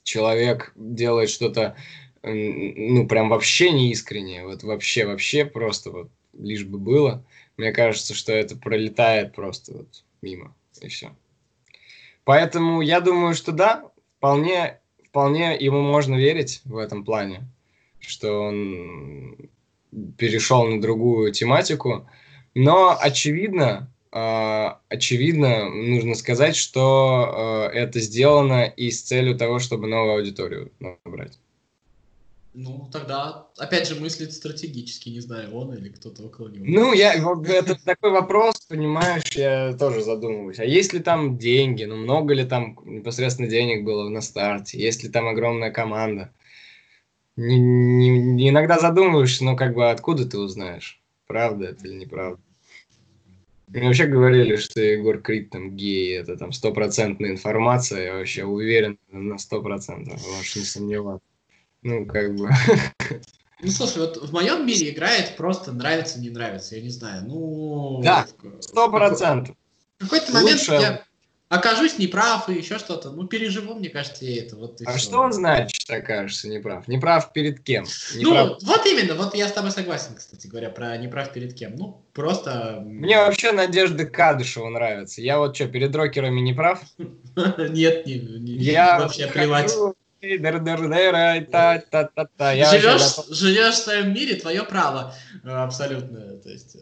B: человек делает что-то ну, прям вообще не искренне, вот вообще, вообще просто вот лишь бы было. Мне кажется, что это пролетает просто вот мимо, и все. Поэтому я думаю, что да, вполне, вполне ему можно верить в этом плане, что он перешел на другую тематику. Но очевидно, э, очевидно, нужно сказать, что э, это сделано и с целью того, чтобы новую аудиторию набрать.
A: Ну, тогда, опять же, мыслит стратегически, не знаю, он или кто-то около него.
B: Ну, я, это такой вопрос, понимаешь, я тоже задумываюсь. А есть ли там деньги? Ну, много ли там непосредственно денег было на старте? Есть ли там огромная команда? Не, не, иногда задумываешься, но как бы откуда ты узнаешь, правда это или неправда? Мне вообще говорили, что Егор Крид там гей, это там стопроцентная информация, я вообще уверен на сто процентов, можешь не сомневаться. Ну, как бы.
A: Ну, слушай, вот в моем мире играет просто нравится, не нравится, я не знаю. Ну.
B: Да, сто процентов.
A: В какой-то момент Лучше... я окажусь неправ и еще что-то. Ну, переживу, мне кажется, я это. Вот
B: а все. что значит, окажешься неправ? Неправ перед кем?
A: Неправ... Ну, вот именно, вот я с тобой согласен, кстати говоря, про неправ перед кем. Ну, просто...
B: Мне вообще Надежда Кадышева нравится. Я вот что, перед рокерами не прав? [LAUGHS]
A: Нет, не, я вообще плевать.
B: Живешь,
A: живешь в своем мире, твое право абсолютно. То есть,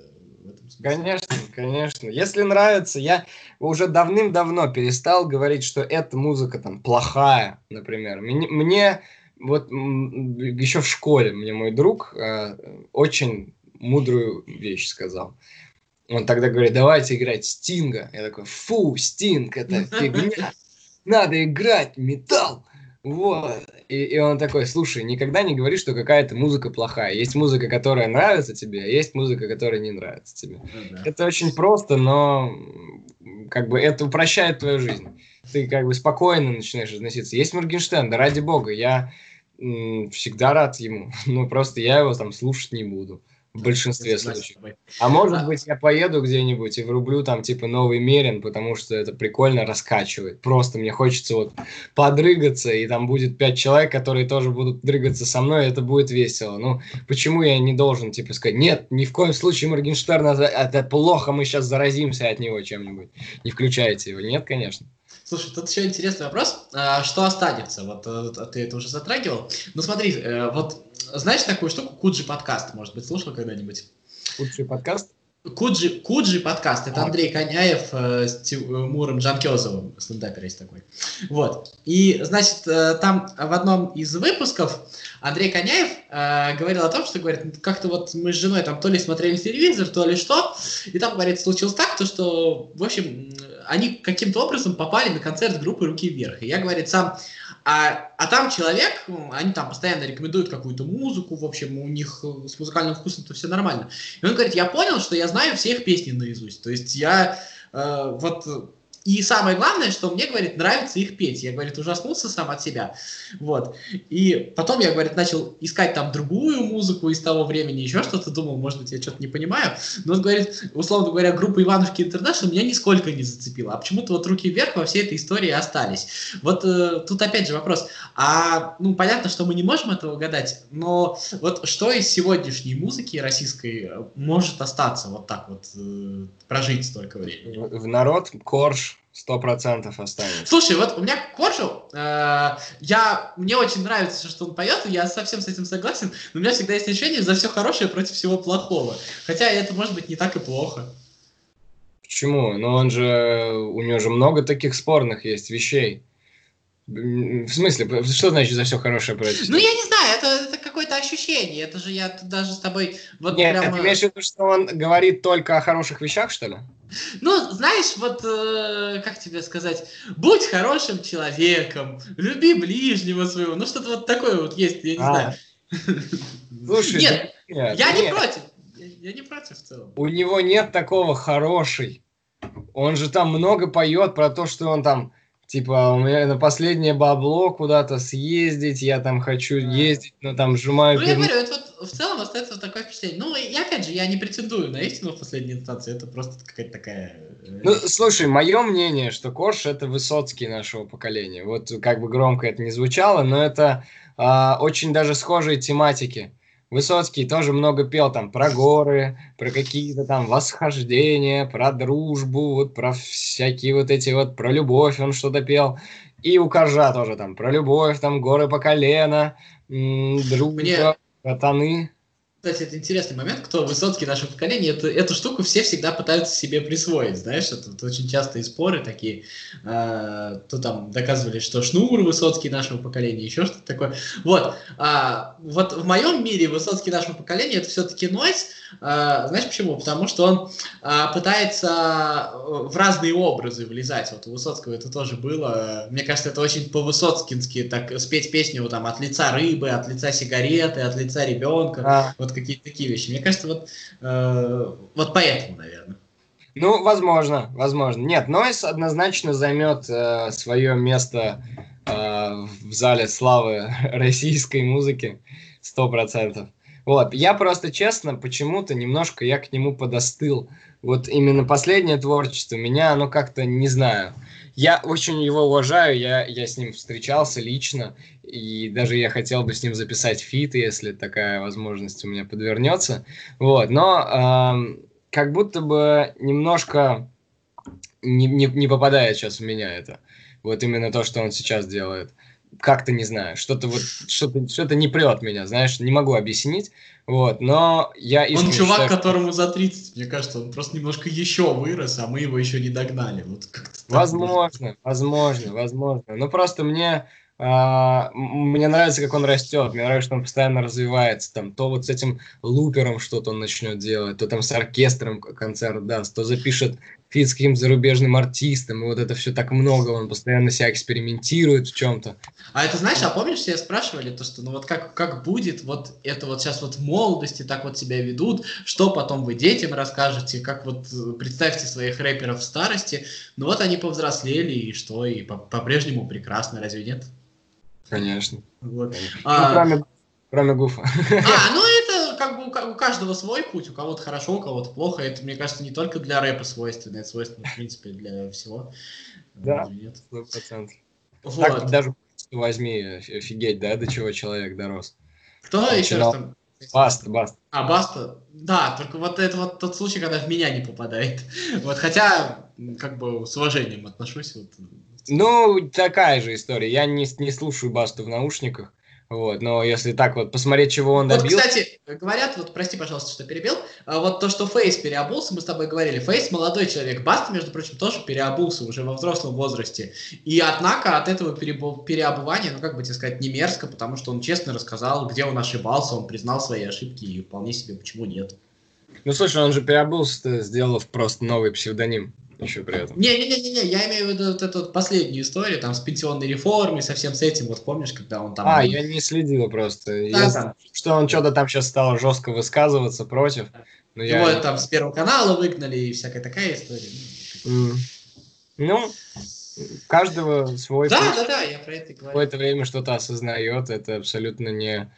B: Конечно, конечно. Если нравится, я уже давным-давно перестал говорить, что эта музыка там плохая, например. Мне, мне вот еще в школе мне мой друг э, очень мудрую вещь сказал. Он тогда говорит, давайте играть Стинга. Я такой, фу, Стинг, это фигня. Надо играть металл. Вот. И, и он такой, слушай, никогда не говори, что какая-то музыка плохая. Есть музыка, которая нравится тебе, а есть музыка, которая не нравится тебе. Ну, да. Это очень просто, но как бы это упрощает твою жизнь. Ты как бы спокойно начинаешь относиться. Есть Моргенштерн, да ради бога, я всегда рад ему, [LAUGHS] но просто я его там слушать не буду в большинстве случаев. А может быть, я поеду где-нибудь и врублю там типа новый Мерин, потому что это прикольно раскачивает. Просто мне хочется вот подрыгаться, и там будет пять человек, которые тоже будут дрыгаться со мной, и это будет весело. Ну, почему я не должен типа сказать, нет, ни в коем случае Моргенштерн, это плохо, мы сейчас заразимся от него чем-нибудь. Не включайте его. Нет, конечно.
A: Слушай, тут еще интересный вопрос. А, что останется? Вот э, ты это уже затрагивал. Ну смотри, э, вот знаешь такую штуку, Куджи подкаст, может быть, слушал когда-нибудь?
B: Куджи подкаст?
A: Куджи, Куджи подкаст, это а. Андрей Коняев э, с Тимуром Джанкезовым, стендапер есть такой. Вот. И, значит, э, там в одном из выпусков Андрей Коняев э, говорил о том, что, говорит, как-то вот мы с женой там то ли смотрели телевизор, то ли что, и там, говорит, случилось так, то, что, в общем, они каким-то образом попали на концерт группы «Руки вверх». И я, говорит, сам а, а там человек, они там постоянно рекомендуют какую-то музыку, в общем, у них э, с музыкальным вкусом-то все нормально. И он говорит, я понял, что я знаю все их песни наизусть. То есть я э, вот и самое главное, что мне, говорит, нравится их петь. Я, говорит, ужаснулся сам от себя. Вот. И потом я, говорит, начал искать там другую музыку из того времени, еще что-то думал, может быть, я что-то не понимаю. Но он говорит, условно говоря, группа Иванушки Интернешнл меня нисколько не зацепила. А почему-то вот руки вверх во всей этой истории остались. Вот э, тут опять же вопрос. А, ну, понятно, что мы не можем этого угадать, но вот что из сегодняшней музыки российской э, может остаться вот так вот, э, прожить столько времени?
B: В народ корж Сто процентов останется.
A: Слушай, вот у меня Коржу, э, я, мне очень нравится, что он поет, я совсем с этим согласен, но у меня всегда есть ощущение за все хорошее против всего плохого. Хотя это может быть не так и плохо.
B: Почему? Ну он же, у него же много таких спорных есть вещей. В смысле, что значит за все хорошее против?
A: Ну, я не знаю, это, это какое-то ощущение. Это же я даже с тобой вот
B: Нет, прямо... ты имеешь в виду, что он говорит только о хороших вещах, что ли?
A: Ну, знаешь, вот, э, как тебе сказать, будь хорошим человеком, люби ближнего своего, ну, что-то вот такое вот есть, я не а. знаю. Слушай, нет, нет, я нет. не против, я, я не против в целом.
B: У него нет такого хороший. Он же там много поет про то, что он там типа, у меня на последнее бабло куда-то съездить, я там хочу ездить, но там сжимаю...
A: Ну, я говорю, это вот в целом остается такое впечатление. Ну, и опять же, я не претендую на истину в последней инстанции, это просто какая-то такая...
B: Э, ну, слушай, мое мнение, что Корж это Высоцкий нашего поколения. Вот как бы громко это не звучало, но это а, очень даже схожие тематики. Высоцкий тоже много пел там про горы, про какие-то там восхождения, про дружбу, вот про всякие вот эти вот, про любовь он что-то пел. И у Коржа тоже там про любовь, там горы по колено, дружба, Мне... братаны.
A: Кстати, это интересный момент, кто Высоцкий нашего поколения, эту, эту штуку все всегда пытаются себе присвоить, знаешь, это, это очень частые споры такие, э, то там доказывали, что Шнур Высоцкий нашего поколения, еще что-то такое. Вот, э, вот в моем мире Высоцкий нашего поколения это все-таки нойс, э, знаешь почему? Потому что он э, пытается в разные образы влезать, вот у Высоцкого это тоже было, мне кажется, это очень по-высоцкински, так, спеть песню там от лица рыбы, от лица сигареты, от лица ребенка, а. вот вот какие-то такие вещи. Мне кажется, вот, э, вот поэтому, наверное.
B: Ну, возможно, возможно. Нет, Noize однозначно займет э, свое место э, в зале славы [LAUGHS] российской музыки, сто процентов. Вот, я просто честно, почему-то немножко я к нему подостыл. Вот именно последнее творчество меня, оно как-то, не знаю, я очень его уважаю, я, я с ним встречался лично, и даже я хотел бы с ним записать фит, если такая возможность у меня подвернется. Вот, но э, как будто бы немножко не, не, не попадает сейчас в меня это. Вот именно то, что он сейчас делает как-то не знаю, что-то вот, что-то, что-то не прет меня, знаешь, не могу объяснить, вот, но я
A: Он чувак, считаю, которому за 30, мне кажется, он просто немножко еще вырос, а мы его еще не догнали, вот
B: как-то Возможно, возможно, возможно, но просто мне а, мне нравится, как он растет, мне нравится, что он постоянно развивается, там, то вот с этим лупером что-то он начнет делать, то там с оркестром концерт даст, то запишет фит с каким-то зарубежным артистом, и вот это все так много, он постоянно себя экспериментирует в чем-то.
A: А это знаешь, а помнишь, все спрашивали то, что ну вот как, как будет вот это вот сейчас вот в молодости так вот себя ведут, что потом вы детям расскажете, как вот э, представьте своих рэперов в старости, ну вот они повзрослели, и что, и по-прежнему прекрасно, разве нет?
B: Конечно. Вот. А, ну, кроме, кроме Гуфа.
A: А, ну как бы у каждого свой путь, у кого-то хорошо, у кого-то плохо. Это, мне кажется, не только для рэпа свойственно, это свойственно, в принципе, для всего.
B: Да, сто процентов. Вот. Так даже возьми, офигеть, да, до чего человек дорос.
A: Кто Он еще раз там?
B: Баста, Баста.
A: А, Баста, да, только вот это вот тот случай, когда в меня не попадает. [LAUGHS] Вот, хотя, как бы, с уважением отношусь. Вот,
B: ну, такая же история. Я не, не слушаю Басту в наушниках. Вот, но если так вот посмотреть, чего он добился...
A: Вот, кстати, говорят, вот прости, пожалуйста, что перебил, а вот то, что Фейс переобулся, мы с тобой говорили, Фейс молодой человек, Баста, между прочим, тоже переобулся уже во взрослом возрасте. И однако от этого переобувания, ну как бы тебе сказать, не мерзко, потому что он честно рассказал, где он ошибался, он признал свои ошибки, и вполне себе почему нет.
B: Ну слушай, он же переобулся, сделав просто новый псевдоним еще при этом.
A: Не-не-не, я имею в виду вот эту последнюю историю, там, с пенсионной реформой, со всем с этим, вот помнишь, когда он там...
B: А, я не следил просто. Да, я, там. Что он что-то там сейчас стал жестко высказываться против.
A: Но Его я... там с Первого канала выгнали и всякая такая история.
B: Mm. Ну, каждого свой
A: Да, путь. да, да, я про это
B: говорю. Какое-то время что-то осознает, это абсолютно не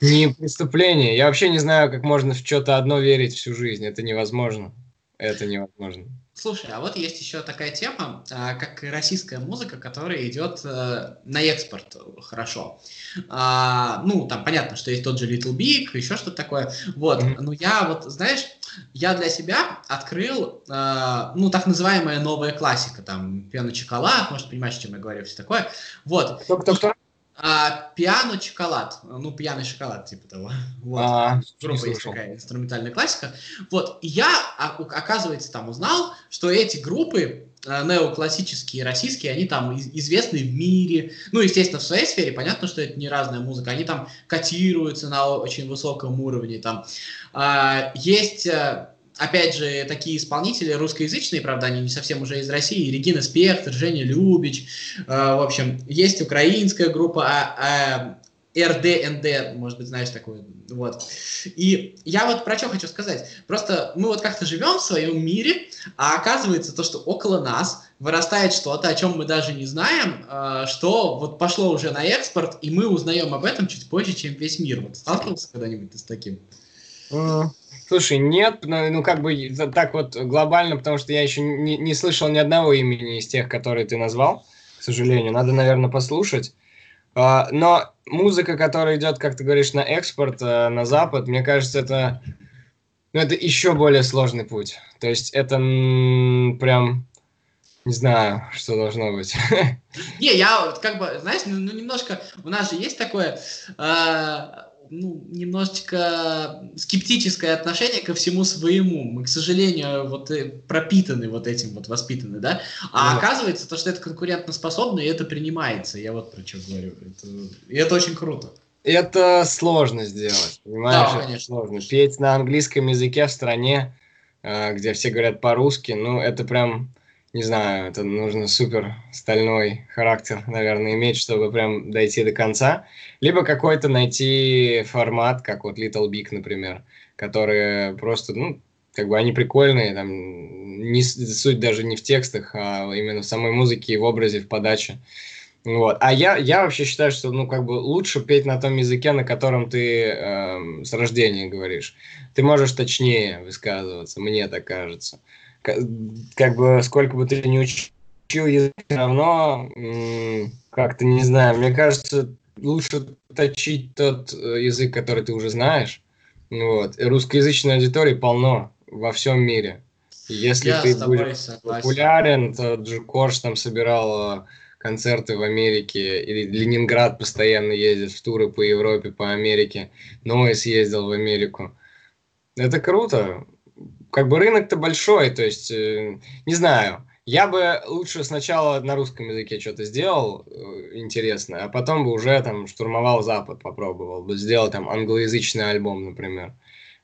B: не преступление. Я вообще не знаю, как можно в что-то одно верить всю жизнь. Это невозможно. Это невозможно.
A: Слушай, а вот есть еще такая тема, а, как российская музыка, которая идет э, на экспорт хорошо. А, ну, там понятно, что есть тот же Little Big, еще что-то такое. Вот, mm-hmm. но я вот, знаешь, я для себя открыл, э, ну, так называемая новая классика, там, пиано шоколад, может, понимаешь, о чем я говорю, все такое. Вот.
B: Кто, кто, кто?
A: А, пиано шоколад, ну пьяный шоколад типа того. Вот. А, Группа есть такая инструментальная классика. Вот и я а, оказывается там узнал, что эти группы а, неоклассические российские, они там известны в мире. Ну, естественно, в своей сфере, понятно, что это не разная музыка. Они там котируются на очень высоком уровне. Там а, есть э, опять же, такие исполнители русскоязычные, правда, они не совсем уже из России, Регина Спектр, Женя Любич, э, в общем, есть украинская группа а, а, РДНД, может быть, знаешь такую, вот. И я вот про что хочу сказать. Просто мы вот как-то живем в своем мире, а оказывается то, что около нас вырастает что-то, о чем мы даже не знаем, э, что вот пошло уже на экспорт, и мы узнаем об этом чуть позже, чем весь мир. Вот сталкивался когда-нибудь с таким?
B: Слушай, нет, ну, ну как бы так вот глобально, потому что я еще не, не слышал ни одного имени из тех, которые ты назвал, к сожалению. Надо, наверное, послушать. Uh, но музыка, которая идет, как ты говоришь, на экспорт, uh, на Запад, мне кажется, это, ну, это еще более сложный путь. То есть это прям, не знаю, что должно быть. [LAUGHS]
A: Не, я как бы, знаешь, ну, ну немножко, у нас же есть такое... Uh ну, немножечко скептическое отношение ко всему своему. Мы, к сожалению, вот э, пропитаны вот этим вот, воспитаны, да? А да. оказывается, то, что это конкурентоспособно, и это принимается. Я вот про что говорю. Это, и это очень круто.
B: Это сложно сделать, понимаешь? Да, конечно. Сложно. Петь на английском языке в стране, э, где все говорят по-русски, ну, это прям не знаю, это нужно супер стальной характер, наверное, иметь, чтобы прям дойти до конца. Либо какой-то найти формат, как вот Little Big, например, которые просто, ну, как бы они прикольные, там, не, суть даже не в текстах, а именно в самой музыке и в образе, в подаче. Вот. А я, я вообще считаю, что ну, как бы лучше петь на том языке, на котором ты э, с рождения говоришь. Ты можешь точнее высказываться, мне так кажется как бы сколько бы ты ни учил язык, все равно как-то, не знаю, мне кажется, лучше точить тот э, язык, который ты уже знаешь. Вот. И русскоязычной аудитории полно во всем мире. Если Я ты будешь согласен. популярен, то Джо Корж там собирал э, концерты в Америке, или Ленинград постоянно ездит в туры по Европе, по Америке, Нойс ездил в Америку. Это круто как бы рынок-то большой, то есть, э, не знаю, Я бы лучше сначала на русском языке что-то сделал э, интересное, а потом бы уже там штурмовал Запад, попробовал бы сделать там англоязычный альбом, например,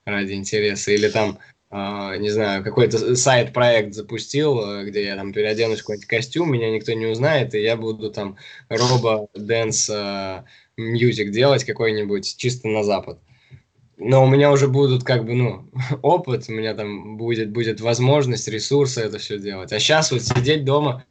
B: ради интереса, или там Uh, не знаю, какой-то сайт-проект запустил, э, где я там переоденусь в какой-нибудь костюм, меня никто не узнает, и я буду там робо-дэнс uh, мьюзик делать какой-нибудь чисто на Запад но у меня уже будут как бы, ну, [LAUGHS] опыт, у меня там будет, будет возможность, ресурсы это все делать. А сейчас вот сидеть дома,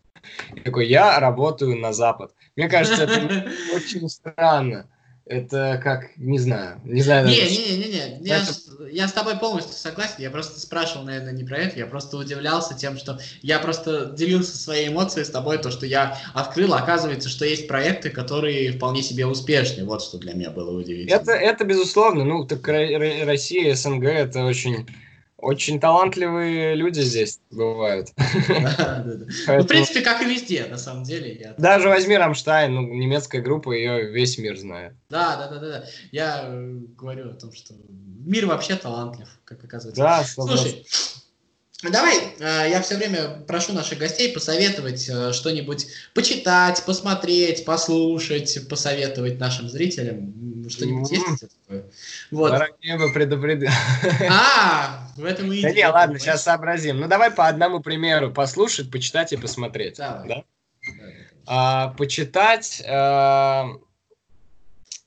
B: такой, я работаю на Запад. Мне кажется, это [LAUGHS] очень странно это как, не знаю, не знаю.
A: Не, не, не, не, не. Я, это... я с тобой полностью согласен. Я просто спрашивал, наверное, не про это. Я просто удивлялся тем, что я просто делился своей эмоцией с тобой, то, что я открыл, оказывается, что есть проекты, которые вполне себе успешны. Вот что для меня было удивительно.
B: Это, это безусловно. Ну, так Россия, СНГ, это очень очень талантливые люди здесь бывают. [LAUGHS]
A: Ну, в принципе, как и везде, на самом деле.
B: Даже возьми Рамштайн, ну, немецкая группа, ее весь мир знает.
A: Да, да, да, да. Я э, говорю о том, что мир вообще талантлив, как оказывается.
B: Да,
A: Слушай, Давай, э, я все время прошу наших гостей посоветовать э, что-нибудь почитать, посмотреть, послушать, посоветовать нашим зрителям. Что-нибудь есть такое?
B: Вот. Бы предупредил. [LAUGHS]
A: А, в этом и
B: Да не, ладно, сейчас сообразим. Ну, давай по одному примеру послушать, почитать и посмотреть. Да? А, почитать... А,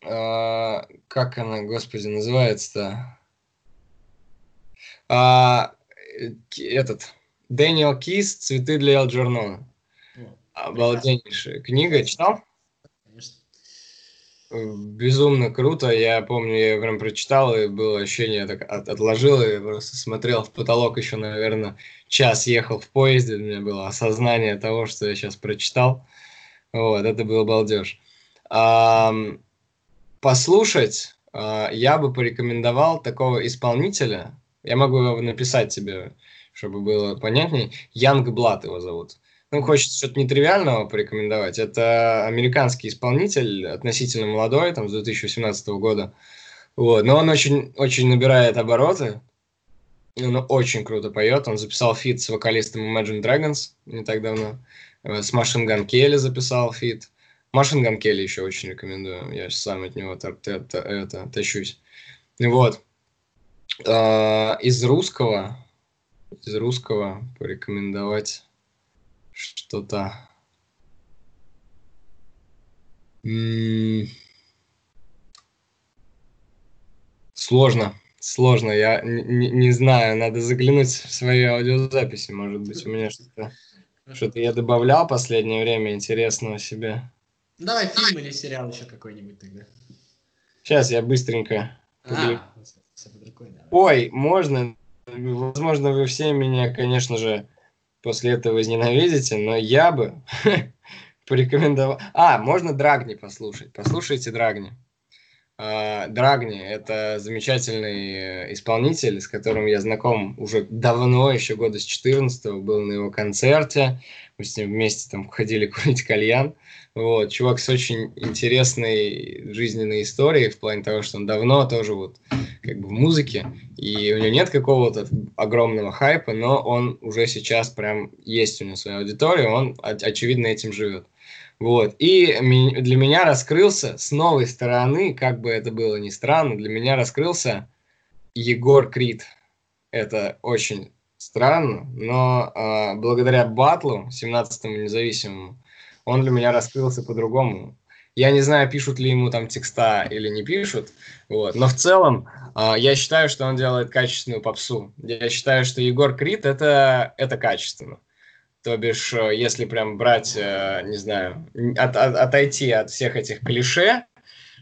B: а, как она, господи, называется-то? А, этот Дэниел Кис «Цветы для Элджернона». Обалденнейшая книга. Читал? Безумно круто. Я помню, я прям прочитал, и было ощущение, так от, отложил, и просто смотрел в потолок еще, наверное, час ехал в поезде. У меня было осознание того, что я сейчас прочитал. Вот, это был балдеж. А, послушать а, я бы порекомендовал такого исполнителя, я могу его написать тебе, чтобы было понятней. Янг Блад его зовут. Ну, хочется что-то нетривиального порекомендовать. Это американский исполнитель, относительно молодой, там, с 2018 года. Вот. Но он очень, очень набирает обороты. Он очень круто поет. Он записал фит с вокалистом Imagine Dragons не так давно. Э, с Machine Gun Kelly записал фит. Machine Gun Kelly еще очень рекомендую. Я сам от него это, тащусь. Вот. А, из русского, из русского порекомендовать что-то. Сложно, сложно. Я не, не знаю, надо заглянуть в свои аудиозаписи, может быть, у меня что-то что-то я добавлял последнее время интересного себе.
A: Давай фильм или сериал еще какой-нибудь тогда.
B: Сейчас я быстренько. А, Ой, можно. Возможно, вы все меня, конечно же, после этого возненавидите, но я бы [LAUGHS] порекомендовал... А, можно Драгни послушать. Послушайте Драгни. А, Драгни – это замечательный э, исполнитель, с которым я знаком уже давно, еще года с 14 был на его концерте. Мы с ним вместе там ходили [LAUGHS] курить кальян. Вот, чувак с очень интересной жизненной историей в плане того, что он давно тоже вот как бы в музыке, и у него нет какого-то огромного хайпа, но он уже сейчас прям есть у него своя аудитория, он очевидно этим живет. Вот. И для меня раскрылся с новой стороны, как бы это было ни странно, для меня раскрылся Егор Крид. Это очень странно, но э, благодаря батлу, 17-му независимому, он для меня раскрылся по-другому. Я не знаю, пишут ли ему там текста или не пишут, вот. но в целом э, я считаю, что он делает качественную попсу. Я считаю, что Егор Крид это, это качественно. То бишь, э, если прям брать, э, не знаю, от, от, отойти от всех этих клише,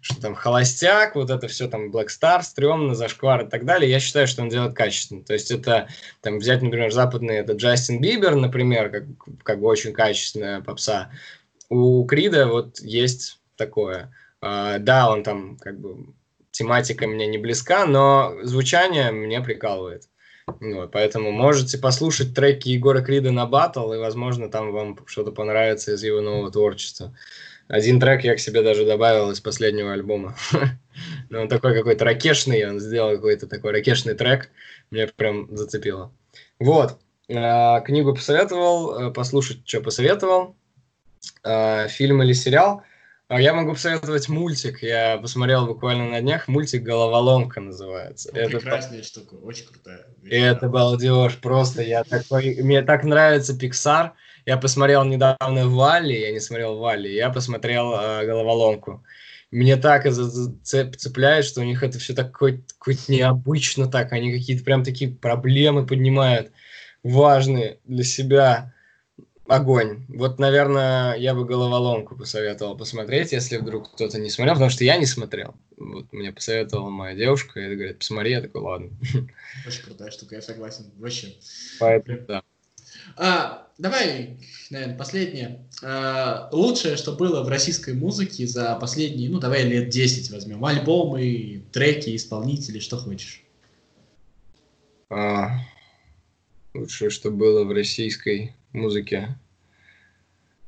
B: что там холостяк, вот это все там Black Star, стрёмно, зашквар и так далее, я считаю, что он делает качественно. То есть это, там, взять, например, западный, это Джастин Бибер, например, как, как бы очень качественная попса. У Крида вот есть такое. Uh, да, он там как бы тематика мне не близка, но звучание мне прикалывает. Вот, поэтому можете послушать треки Егора Крида на батл, и, возможно, там вам что-то понравится из его нового творчества. Один трек я к себе даже добавил из последнего альбома. Но [LAUGHS] он такой какой-то ракешный, он сделал какой-то такой ракешный трек, меня прям зацепило. Вот. Э, книгу посоветовал, э, послушать, что посоветовал. Э, фильм или сериал. А я могу посоветовать мультик. Я посмотрел буквально на днях. Мультик «Головоломка» называется.
A: Ну, это прекрасная штука, очень крутая.
B: Вещь, это балдеж, просто я такой... Мне так нравится Pixar. Я посмотрел недавно Валли, я не смотрел Валли, я посмотрел э, «Головоломку». Мне так цепляет, что у них это все такое необычно так. Они какие-то прям такие проблемы поднимают важные для себя огонь. Вот, наверное, я бы головоломку посоветовал посмотреть, если вдруг кто-то не смотрел, потому что я не смотрел. Вот мне посоветовала моя девушка, и говорит, посмотри, я такой, ладно. [LAUGHS]
A: Очень крутая штука, я согласен, вообще.
B: Поэтому, да.
A: А, давай, наверное, последнее. А, лучшее, что было в российской музыке за последние, ну, давай лет 10 возьмем. Альбомы, треки, исполнители, что хочешь.
B: А, лучшее, что было в российской музыке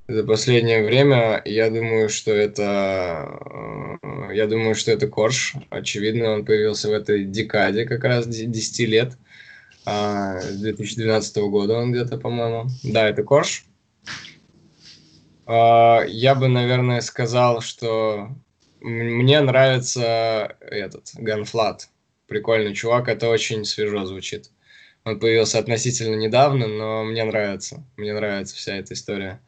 B: за последнее время, я думаю, что это, э, я думаю, что это Корж. Очевидно, он появился в этой декаде как раз 10 лет. А, с 2012 года он где-то, по-моему. Да, это Корж. А, я бы, наверное, сказал, что мне нравится этот Ганфлат. Прикольный чувак, это очень свежо звучит. Он появился относительно недавно, но мне нравится. Мне нравится вся эта история.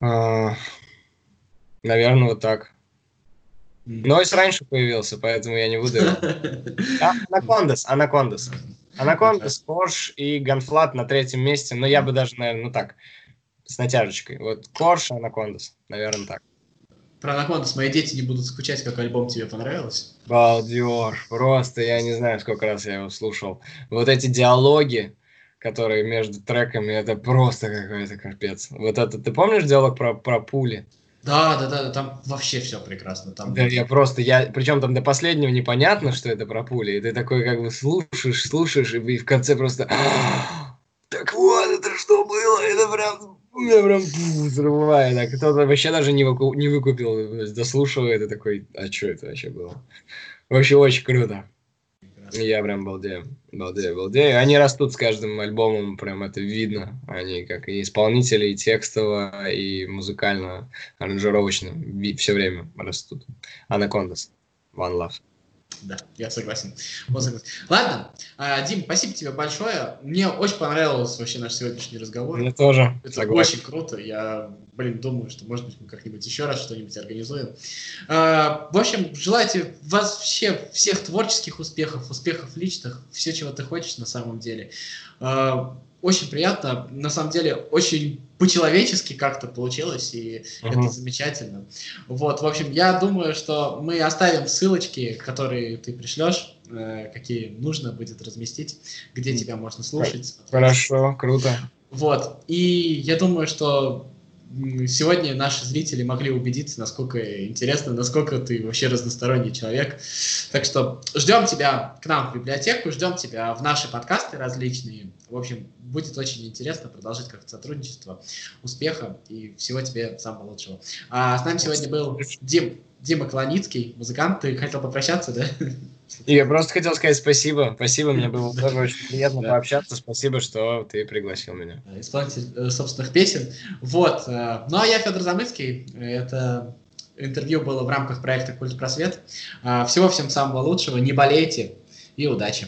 B: А, наверное, вот так. Нойс раньше появился, поэтому я не буду его. [LAUGHS] А, Анакондас, Анакондас. Анакондас, Корж и Ганфлат на третьем месте. Но я бы даже, наверное, ну так, с натяжечкой. Вот Корж, Анакондас. Наверное, так.
A: Про Анакондас мои дети не будут скучать, как альбом тебе понравился.
B: Балдеж. Просто я не знаю, сколько раз я его слушал. Вот эти диалоги, которые между треками, это просто какой-то капец. Вот это, ты помнишь диалог про, про пули?
A: Да, да, да, там вообще все прекрасно. Там...
B: Да, я просто, я, причем там до последнего непонятно, что это про пули, и ты такой как бы слушаешь, слушаешь, и в конце просто... Так вот, это что было? Это прям меня прям взрывает. А кто-то вообще даже не, выку, не выкупил, дослушивает и такой, а что это вообще было? Вообще очень круто. Я прям балдею, балдею, балдею. Они растут с каждым альбомом, прям это видно. Они как и исполнители, и текстово, и музыкально, аранжировочно все время растут. Анакондас, One Love.
A: Да, я согласен. Вот согласен. Ладно, а, Дим, спасибо тебе большое. Мне очень понравился вообще наш сегодняшний разговор.
B: Мне тоже.
A: Это согласен. очень круто. Я, блин, думаю, что, может быть, мы как-нибудь еще раз что-нибудь организуем. А, в общем, желайте вообще всех творческих успехов, успехов личных, все, чего ты хочешь на самом деле. Очень приятно, на самом деле, очень по-человечески как-то получилось, и uh-huh. это замечательно. Вот, в общем, я думаю, что мы оставим ссылочки, которые ты пришлешь, э, какие нужно будет разместить, где тебя можно слушать.
B: Хорошо, круто.
A: Вот, и я думаю, что сегодня наши зрители могли убедиться, насколько интересно, насколько ты вообще разносторонний человек. Так что ждем тебя к нам в библиотеку, ждем тебя в наши подкасты различные. В общем, будет очень интересно продолжить как сотрудничество, успеха и всего тебе самого лучшего. А с нами сегодня был Дим, Дима Клоницкий, музыкант. Ты хотел попрощаться, да?
B: Я просто хотел сказать спасибо. Спасибо, мне было тоже очень приятно пообщаться. Спасибо, что ты пригласил меня.
A: Исполнитель э, собственных песен. Вот. Э, ну, а я Федор Замыцкий. Это интервью было в рамках проекта «Культ Просвет». Всего всем самого лучшего. Не болейте и удачи.